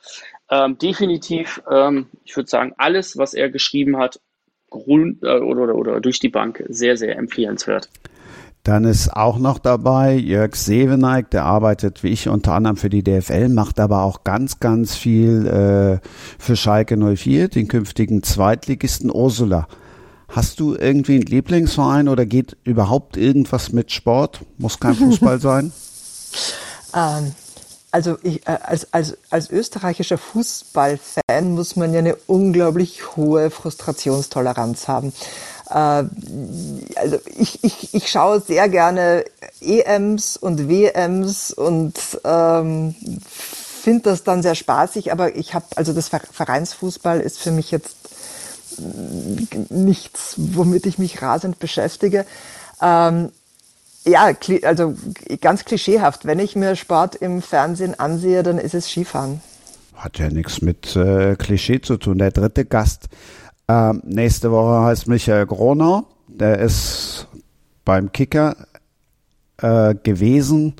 Ähm, definitiv, ähm, ich würde sagen, alles, was er geschrieben hat, Grund, äh, oder, oder, oder durch die Bank, sehr, sehr empfehlenswert. Dann ist auch noch dabei Jörg Seveneik, der arbeitet wie ich unter anderem für die DFL, macht aber auch ganz, ganz viel äh, für Schalke 04, den künftigen Zweitligisten Ursula. Hast du irgendwie einen Lieblingsverein oder geht überhaupt irgendwas mit Sport? Muss kein Fußball sein? ähm, also ich, äh, als, als, als österreichischer Fußballfan muss man ja eine unglaublich hohe Frustrationstoleranz haben. Äh, also ich, ich, ich schaue sehr gerne EMs und WMs und ähm, finde das dann sehr spaßig, aber ich habe, also das Vereinsfußball ist für mich jetzt nichts, womit ich mich rasend beschäftige. Ähm, ja, also ganz klischeehaft. Wenn ich mir Sport im Fernsehen ansehe, dann ist es Skifahren. Hat ja nichts mit äh, Klischee zu tun. Der dritte Gast ähm, nächste Woche heißt Michael Gronau. Der ist beim Kicker äh, gewesen.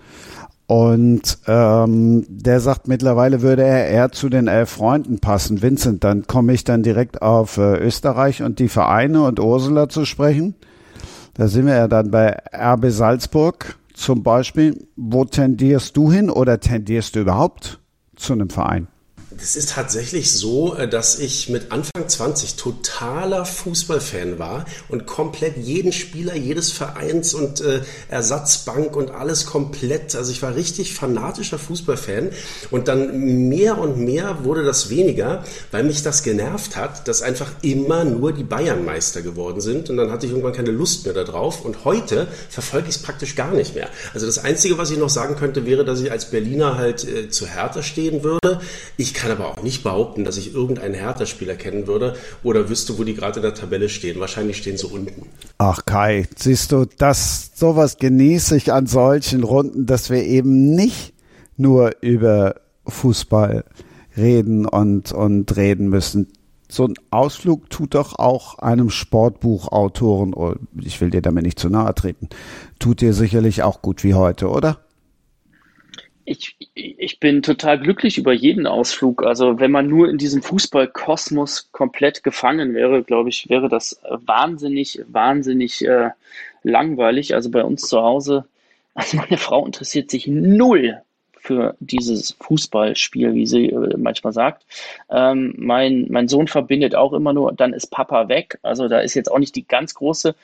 Und ähm, der sagt, mittlerweile würde er eher zu den elf Freunden passen. Vincent, dann komme ich dann direkt auf äh, Österreich und die Vereine und Ursula zu sprechen. Da sind wir ja dann bei RB Salzburg zum Beispiel. Wo tendierst du hin oder tendierst du überhaupt zu einem Verein? Es ist tatsächlich so, äh, dass ich mit Anfang 20 totaler Fußballfan war und komplett jeden Spieler jedes Vereins und äh, Ersatzbank und alles komplett. Also ich war richtig fanatischer Fußballfan und dann mehr und mehr wurde das weniger, weil mich das genervt hat, dass einfach immer nur die Bayern Meister geworden sind und dann hatte ich irgendwann keine Lust mehr darauf und heute verfolge ich es praktisch gar nicht mehr. Also das Einzige, was ich noch sagen könnte, wäre, dass ich als Berliner halt äh, zu Hertha stehen würde. Ich kann aber auch nicht behaupten, dass ich irgendeinen Hertha-Spieler kennen würde oder wüsste, wo die gerade in der Tabelle stehen. Wahrscheinlich stehen sie unten. Ach Kai, siehst du, das sowas genieße ich an solchen Runden, dass wir eben nicht nur über Fußball reden und, und reden müssen. So ein Ausflug tut doch auch einem Sportbuchautoren, oh, ich will dir damit nicht zu nahe treten, tut dir sicherlich auch gut wie heute, oder? Ich, ich bin total glücklich über jeden Ausflug. Also wenn man nur in diesem Fußballkosmos komplett gefangen wäre, glaube ich, wäre das wahnsinnig, wahnsinnig äh, langweilig. Also bei uns zu Hause, also meine Frau interessiert sich null für dieses Fußballspiel, wie sie äh, manchmal sagt. Ähm, mein, mein Sohn verbindet auch immer nur, dann ist Papa weg. Also da ist jetzt auch nicht die ganz große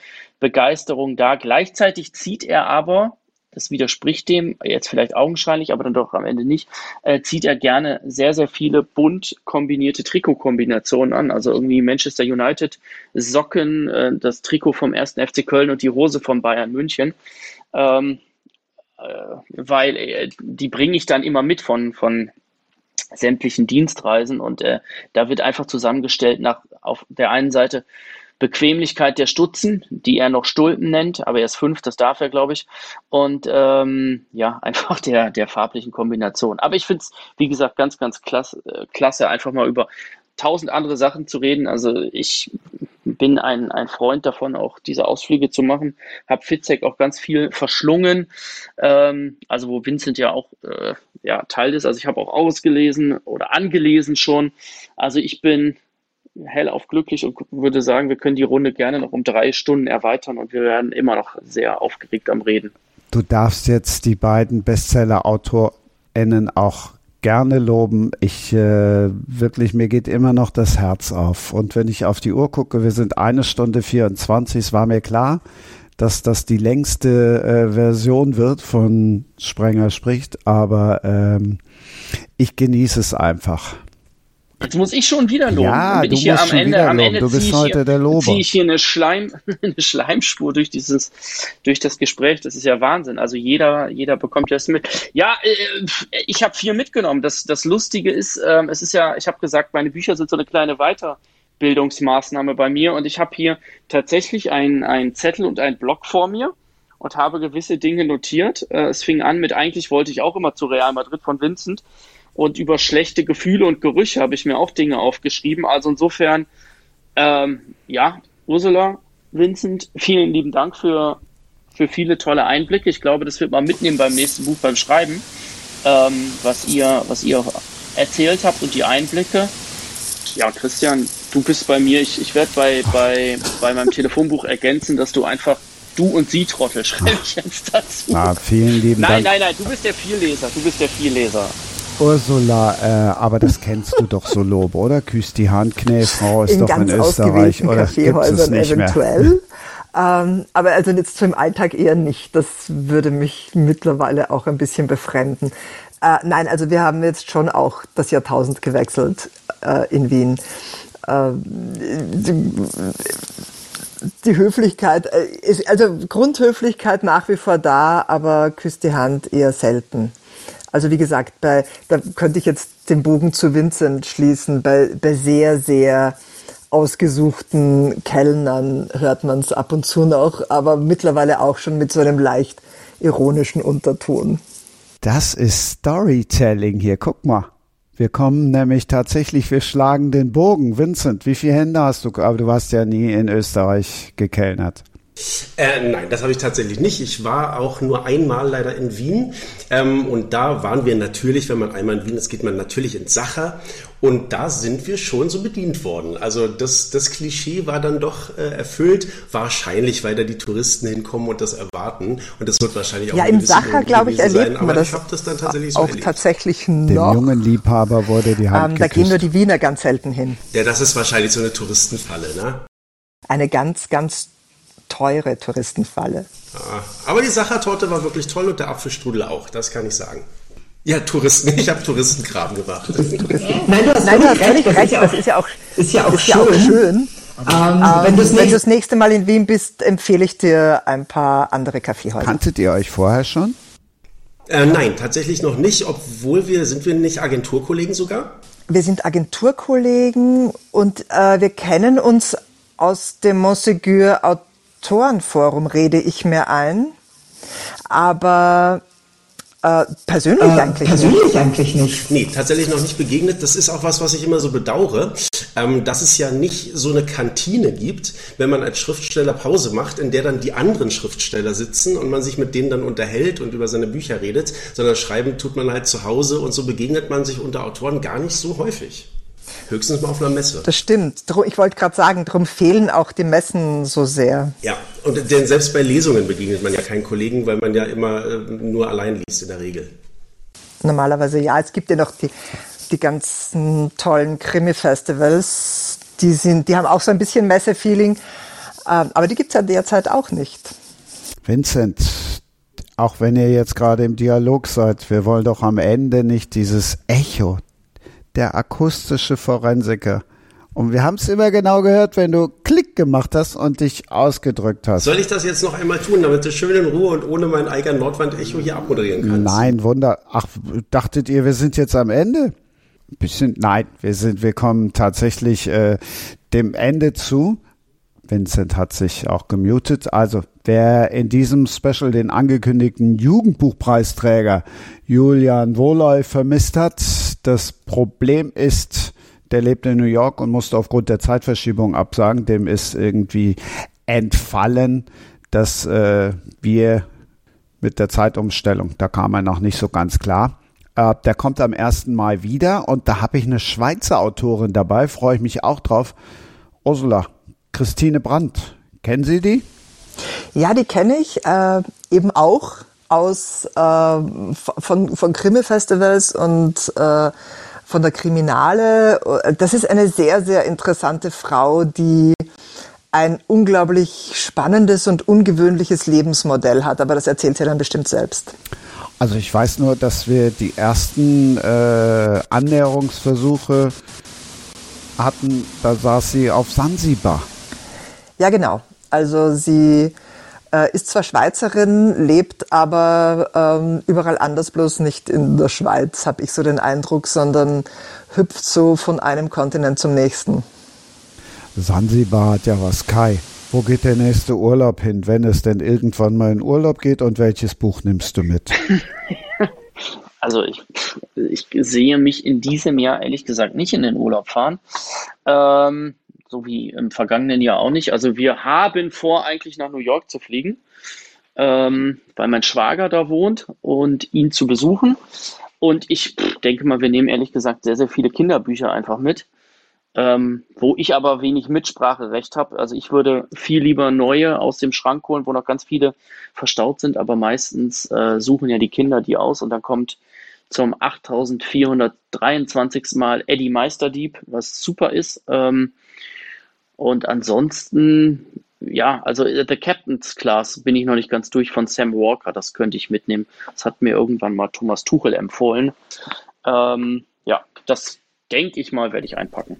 Begeisterung da. Gleichzeitig zieht er aber das widerspricht dem, jetzt vielleicht augenscheinlich, aber dann doch am Ende nicht, äh, zieht er gerne sehr, sehr viele bunt kombinierte Trikotkombinationen an. Also irgendwie Manchester United, Socken, äh, das Trikot vom 1. FC Köln und die Hose von Bayern München. Ähm, äh, weil äh, die bringe ich dann immer mit von, von sämtlichen Dienstreisen und äh, da wird einfach zusammengestellt nach auf der einen Seite Bequemlichkeit der Stutzen, die er noch Stulpen nennt, aber er ist fünf, das darf er, glaube ich. Und ähm, ja, einfach der, der farblichen Kombination. Aber ich finde es, wie gesagt, ganz, ganz klasse, äh, klasse, einfach mal über tausend andere Sachen zu reden. Also ich bin ein, ein Freund davon, auch diese Ausflüge zu machen. Hab Fitzek auch ganz viel verschlungen. Ähm, also wo Vincent ja auch äh, ja, Teil ist. Also ich habe auch ausgelesen oder angelesen schon. Also ich bin hellauf glücklich und würde sagen, wir können die Runde gerne noch um drei Stunden erweitern und wir werden immer noch sehr aufgeregt am Reden. Du darfst jetzt die beiden Bestseller-AutorInnen auch gerne loben. Ich äh, wirklich, mir geht immer noch das Herz auf. Und wenn ich auf die Uhr gucke, wir sind eine Stunde 24, es war mir klar, dass das die längste äh, Version wird von Sprenger spricht, aber ähm, ich genieße es einfach. Jetzt muss ich schon wieder loben. Ja, bin du ich hier musst am Ende, am. Ende Du bist heute hier, der Lober. ziehe ich hier eine, Schleim, eine Schleimspur durch dieses, durch das Gespräch. Das ist ja Wahnsinn. Also jeder, jeder bekommt das mit. Ja, äh, ich habe viel mitgenommen. Das, das Lustige ist, äh, es ist ja, ich habe gesagt, meine Bücher sind so eine kleine Weiterbildungsmaßnahme bei mir und ich habe hier tatsächlich einen Zettel und einen Block vor mir und habe gewisse Dinge notiert. Äh, es fing an mit, eigentlich wollte ich auch immer zu Real Madrid von Vincent und über schlechte Gefühle und Gerüche habe ich mir auch Dinge aufgeschrieben. Also insofern, ähm, ja, Ursula, Vincent, vielen lieben Dank für, für viele tolle Einblicke. Ich glaube, das wird man mitnehmen beim nächsten Buch beim Schreiben, ähm, was ihr, was ihr erzählt habt und die Einblicke. Ja, Christian, du bist bei mir. Ich, ich werde bei, bei, bei meinem Telefonbuch ergänzen, dass du einfach du und sie Trottel schreibe ich jetzt dazu. Ah, vielen lieben nein, Dank. nein, nein, du bist der Vielleser. Du bist der Vielleser. Ursula, äh, aber das kennst du doch so Lob, oder? Küsst die Hand, Knäfrau ist in doch ganz in Österreich, oder Kaffeehäusern nicht mehr? eventuell. Ähm, aber also jetzt so im Alltag eher nicht. Das würde mich mittlerweile auch ein bisschen befremden. Äh, nein, also wir haben jetzt schon auch das Jahrtausend gewechselt äh, in Wien. Äh, die, die Höflichkeit, äh, ist, also Grundhöflichkeit nach wie vor da, aber küsst die Hand eher selten. Also wie gesagt, bei, da könnte ich jetzt den Bogen zu Vincent schließen. Bei, bei sehr, sehr ausgesuchten Kellnern hört man es ab und zu noch, aber mittlerweile auch schon mit so einem leicht ironischen Unterton. Das ist Storytelling hier. Guck mal. Wir kommen nämlich tatsächlich, wir schlagen den Bogen. Vincent, wie viele Hände hast du? Aber du hast ja nie in Österreich gekellnert. Äh, nein, das habe ich tatsächlich nicht. Ich war auch nur einmal leider in Wien. Ähm, und da waren wir natürlich, wenn man einmal in Wien ist, geht man natürlich ins Sacher. Und da sind wir schon so bedient worden. Also das, das Klischee war dann doch äh, erfüllt. Wahrscheinlich, weil da die Touristen hinkommen und das erwarten. Und das wird wahrscheinlich auch Ja, im Sacher, glaube ich, erlebt man Aber das, ich habe das dann tatsächlich so auch erlebt. tatsächlich Dem noch. jungen Liebhaber wurde die Hand Ähm, da gehen nur die Wiener ganz selten hin. Ja, das ist wahrscheinlich so eine Touristenfalle, ne? Eine ganz, ganz teure Touristenfalle. Ja. Aber die Sachertorte war wirklich toll und der Apfelstrudel auch, das kann ich sagen. Ja, Touristen. Ich habe Touristenkram gemacht. Nein, du hast Nein, völlig völlig recht, das ist ja auch, ist ja auch ist ja auch schön. schön. Ähm, Ähm, wenn du das nächste Mal in Wien bist, empfehle ich dir ein paar andere Kaffeehäuser. Kanntet ihr euch vorher schon? Äh, nein, tatsächlich noch nicht, obwohl wir, sind wir nicht Agenturkollegen sogar? Wir sind Agenturkollegen und äh, wir kennen uns aus dem Montségur Autorenforum, rede ich mir ein. Aber äh, persönlich äh, eigentlich nicht. persönlich eigentlich nicht. Nee, tatsächlich noch nicht begegnet. Das ist auch was, was ich immer so bedauere, ähm, dass es ja nicht so eine Kantine gibt, wenn man als Schriftsteller Pause macht, in der dann die anderen Schriftsteller sitzen und man sich mit denen dann unterhält und über seine Bücher redet, sondern schreiben tut man halt zu Hause und so begegnet man sich unter Autoren gar nicht so häufig. Höchstens mal auf einer Messe. Das stimmt. Ich wollte gerade sagen, darum fehlen auch die Messen so sehr. Ja, und denn selbst bei Lesungen begegnet man ja keinen Kollegen, weil man ja immer äh, nur allein liest in der Regel. Normalerweise ja. Es gibt ja noch die, die ganzen tollen Krimi-Festivals. Die, sind, die haben auch so ein bisschen Messe-Feeling. Ähm, Aber die gibt's ja derzeit auch nicht. Vincent, auch wenn ihr jetzt gerade im Dialog seid, wir wollen doch am Ende nicht dieses Echo, der akustische Forensiker. Und wir haben es immer genau gehört, wenn du Klick gemacht hast und dich ausgedrückt hast. Soll ich das jetzt noch einmal tun, damit du schön in Ruhe und ohne mein Eiger Nordwand-Echo hier abmoderieren kannst? Nein, Wunder. Ach, dachtet ihr, wir sind jetzt am Ende? Bisschen, nein, wir sind, wir kommen tatsächlich äh, dem Ende zu. Vincent hat sich auch gemutet. Also, wer in diesem Special den angekündigten Jugendbuchpreisträger Julian Wohloy vermisst hat, das Problem ist, der lebt in New York und musste aufgrund der Zeitverschiebung absagen. Dem ist irgendwie entfallen, dass äh, wir mit der Zeitumstellung, da kam er noch nicht so ganz klar. Äh, der kommt am 1. Mai wieder und da habe ich eine Schweizer Autorin dabei, freue ich mich auch drauf. Ursula, Christine Brandt, kennen Sie die? Ja, die kenne ich äh, eben auch aus äh, von, von Krimi-Festivals und äh, von der Kriminale. Das ist eine sehr, sehr interessante Frau, die ein unglaublich spannendes und ungewöhnliches Lebensmodell hat, aber das erzählt sie dann bestimmt selbst. Also ich weiß nur, dass wir die ersten äh, Annäherungsversuche hatten, da saß sie auf Sansibar. Ja, genau. Also sie äh, ist zwar Schweizerin, lebt aber ähm, überall anders, bloß nicht in der Schweiz, habe ich so den Eindruck, sondern hüpft so von einem Kontinent zum nächsten. Sansibar hat ja was, Kai. Wo geht der nächste Urlaub hin, wenn es denn irgendwann mal in Urlaub geht und welches Buch nimmst du mit? Also ich, ich sehe mich in diesem Jahr ehrlich gesagt nicht in den Urlaub fahren. Ähm, so wie im vergangenen Jahr auch nicht. Also wir haben vor, eigentlich nach New York zu fliegen, ähm, weil mein Schwager da wohnt und ihn zu besuchen. Und ich denke mal, wir nehmen ehrlich gesagt sehr, sehr viele Kinderbücher einfach mit, ähm, wo ich aber wenig Mitspracherecht habe. Also ich würde viel lieber neue aus dem Schrank holen, wo noch ganz viele verstaut sind, aber meistens äh, suchen ja die Kinder die aus und dann kommt zum 8423. Mal Eddie Meisterdieb, was super ist. Ähm, und ansonsten, ja, also The Captain's Class bin ich noch nicht ganz durch von Sam Walker, das könnte ich mitnehmen. Das hat mir irgendwann mal Thomas Tuchel empfohlen. Ähm, ja, das denke ich mal, werde ich einpacken.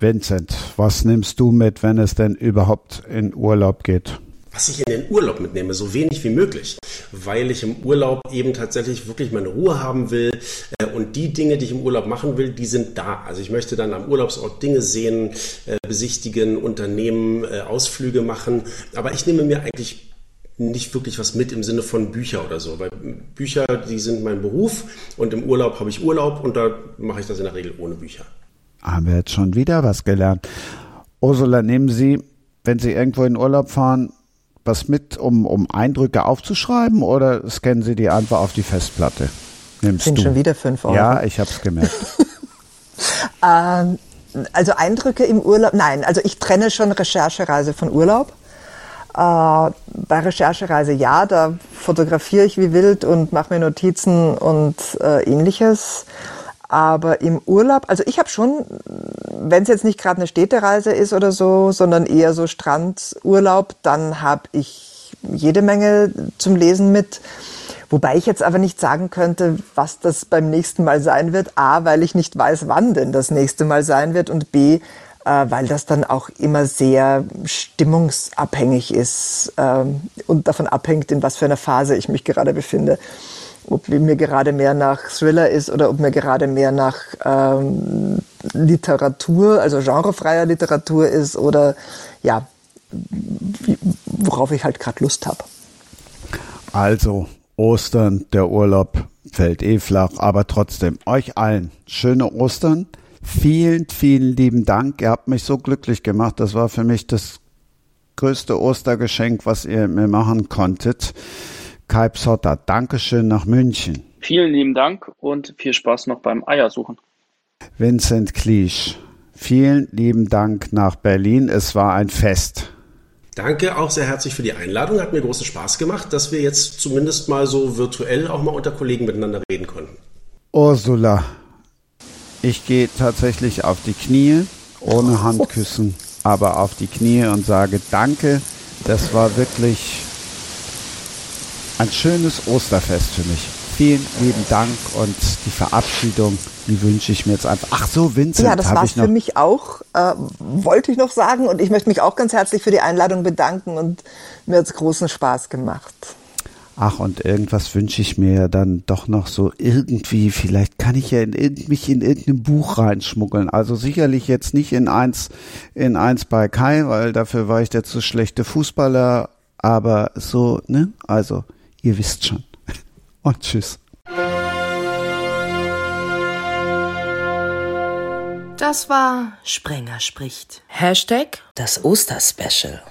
Vincent, was nimmst du mit, wenn es denn überhaupt in Urlaub geht? Was ich in den Urlaub mitnehme, so wenig wie möglich, weil ich im Urlaub eben tatsächlich wirklich meine Ruhe haben will äh, und die Dinge, die ich im Urlaub machen will, die sind da. Also ich möchte dann am Urlaubsort Dinge sehen, äh, besichtigen, Unternehmen, äh, Ausflüge machen, aber ich nehme mir eigentlich nicht wirklich was mit im Sinne von Bücher oder so, weil Bücher, die sind mein Beruf und im Urlaub habe ich Urlaub und da mache ich das in der Regel ohne Bücher. Haben wir jetzt schon wieder was gelernt. Ursula, nehmen Sie, wenn Sie irgendwo in Urlaub fahren, was mit, um, um Eindrücke aufzuschreiben oder scannen Sie die einfach auf die Festplatte? Nimmst sind du? schon wieder fünf Euro. Ja, ich habe es gemerkt. ähm, also Eindrücke im Urlaub, nein, also ich trenne schon Recherchereise von Urlaub. Äh, bei Recherchereise ja, da fotografiere ich wie wild und mache mir Notizen und äh, ähnliches. Aber im Urlaub, also ich habe schon, wenn es jetzt nicht gerade eine Städtereise ist oder so, sondern eher so Strandurlaub, dann habe ich jede Menge zum Lesen mit. Wobei ich jetzt aber nicht sagen könnte, was das beim nächsten Mal sein wird. A, weil ich nicht weiß, wann denn das nächste Mal sein wird. Und B, äh, weil das dann auch immer sehr stimmungsabhängig ist ähm, und davon abhängt, in was für einer Phase ich mich gerade befinde. Ob mir gerade mehr nach Thriller ist oder ob mir gerade mehr nach ähm, Literatur, also genrefreier Literatur ist oder ja, worauf ich halt gerade Lust habe. Also Ostern, der Urlaub fällt eh flach, aber trotzdem euch allen schöne Ostern. Vielen, vielen lieben Dank. Ihr habt mich so glücklich gemacht. Das war für mich das größte Ostergeschenk, was ihr mir machen konntet. Kai Psotter, Dankeschön nach München. Vielen lieben Dank und viel Spaß noch beim Eiersuchen. Vincent Kliesch, vielen lieben Dank nach Berlin. Es war ein Fest. Danke auch sehr herzlich für die Einladung. Hat mir großen Spaß gemacht, dass wir jetzt zumindest mal so virtuell auch mal unter Kollegen miteinander reden konnten. Ursula, ich gehe tatsächlich auf die Knie, ohne Handküssen, aber auf die Knie und sage Danke. Das war wirklich ein schönes Osterfest für mich. Vielen lieben Dank und die Verabschiedung, die wünsche ich mir jetzt einfach. Ach so, Vincent. Ja, das war für mich auch, äh, wollte ich noch sagen. Und ich möchte mich auch ganz herzlich für die Einladung bedanken und mir hat es großen Spaß gemacht. Ach, und irgendwas wünsche ich mir dann doch noch so irgendwie, vielleicht kann ich ja in, mich in irgendein Buch reinschmuggeln. Also sicherlich jetzt nicht in eins, in eins bei Kai, weil dafür war ich der zu schlechte Fußballer, aber so, ne? Also, ihr wisst schon. Und tschüss. Das war Sprenger spricht. Hashtag das Osterspecial.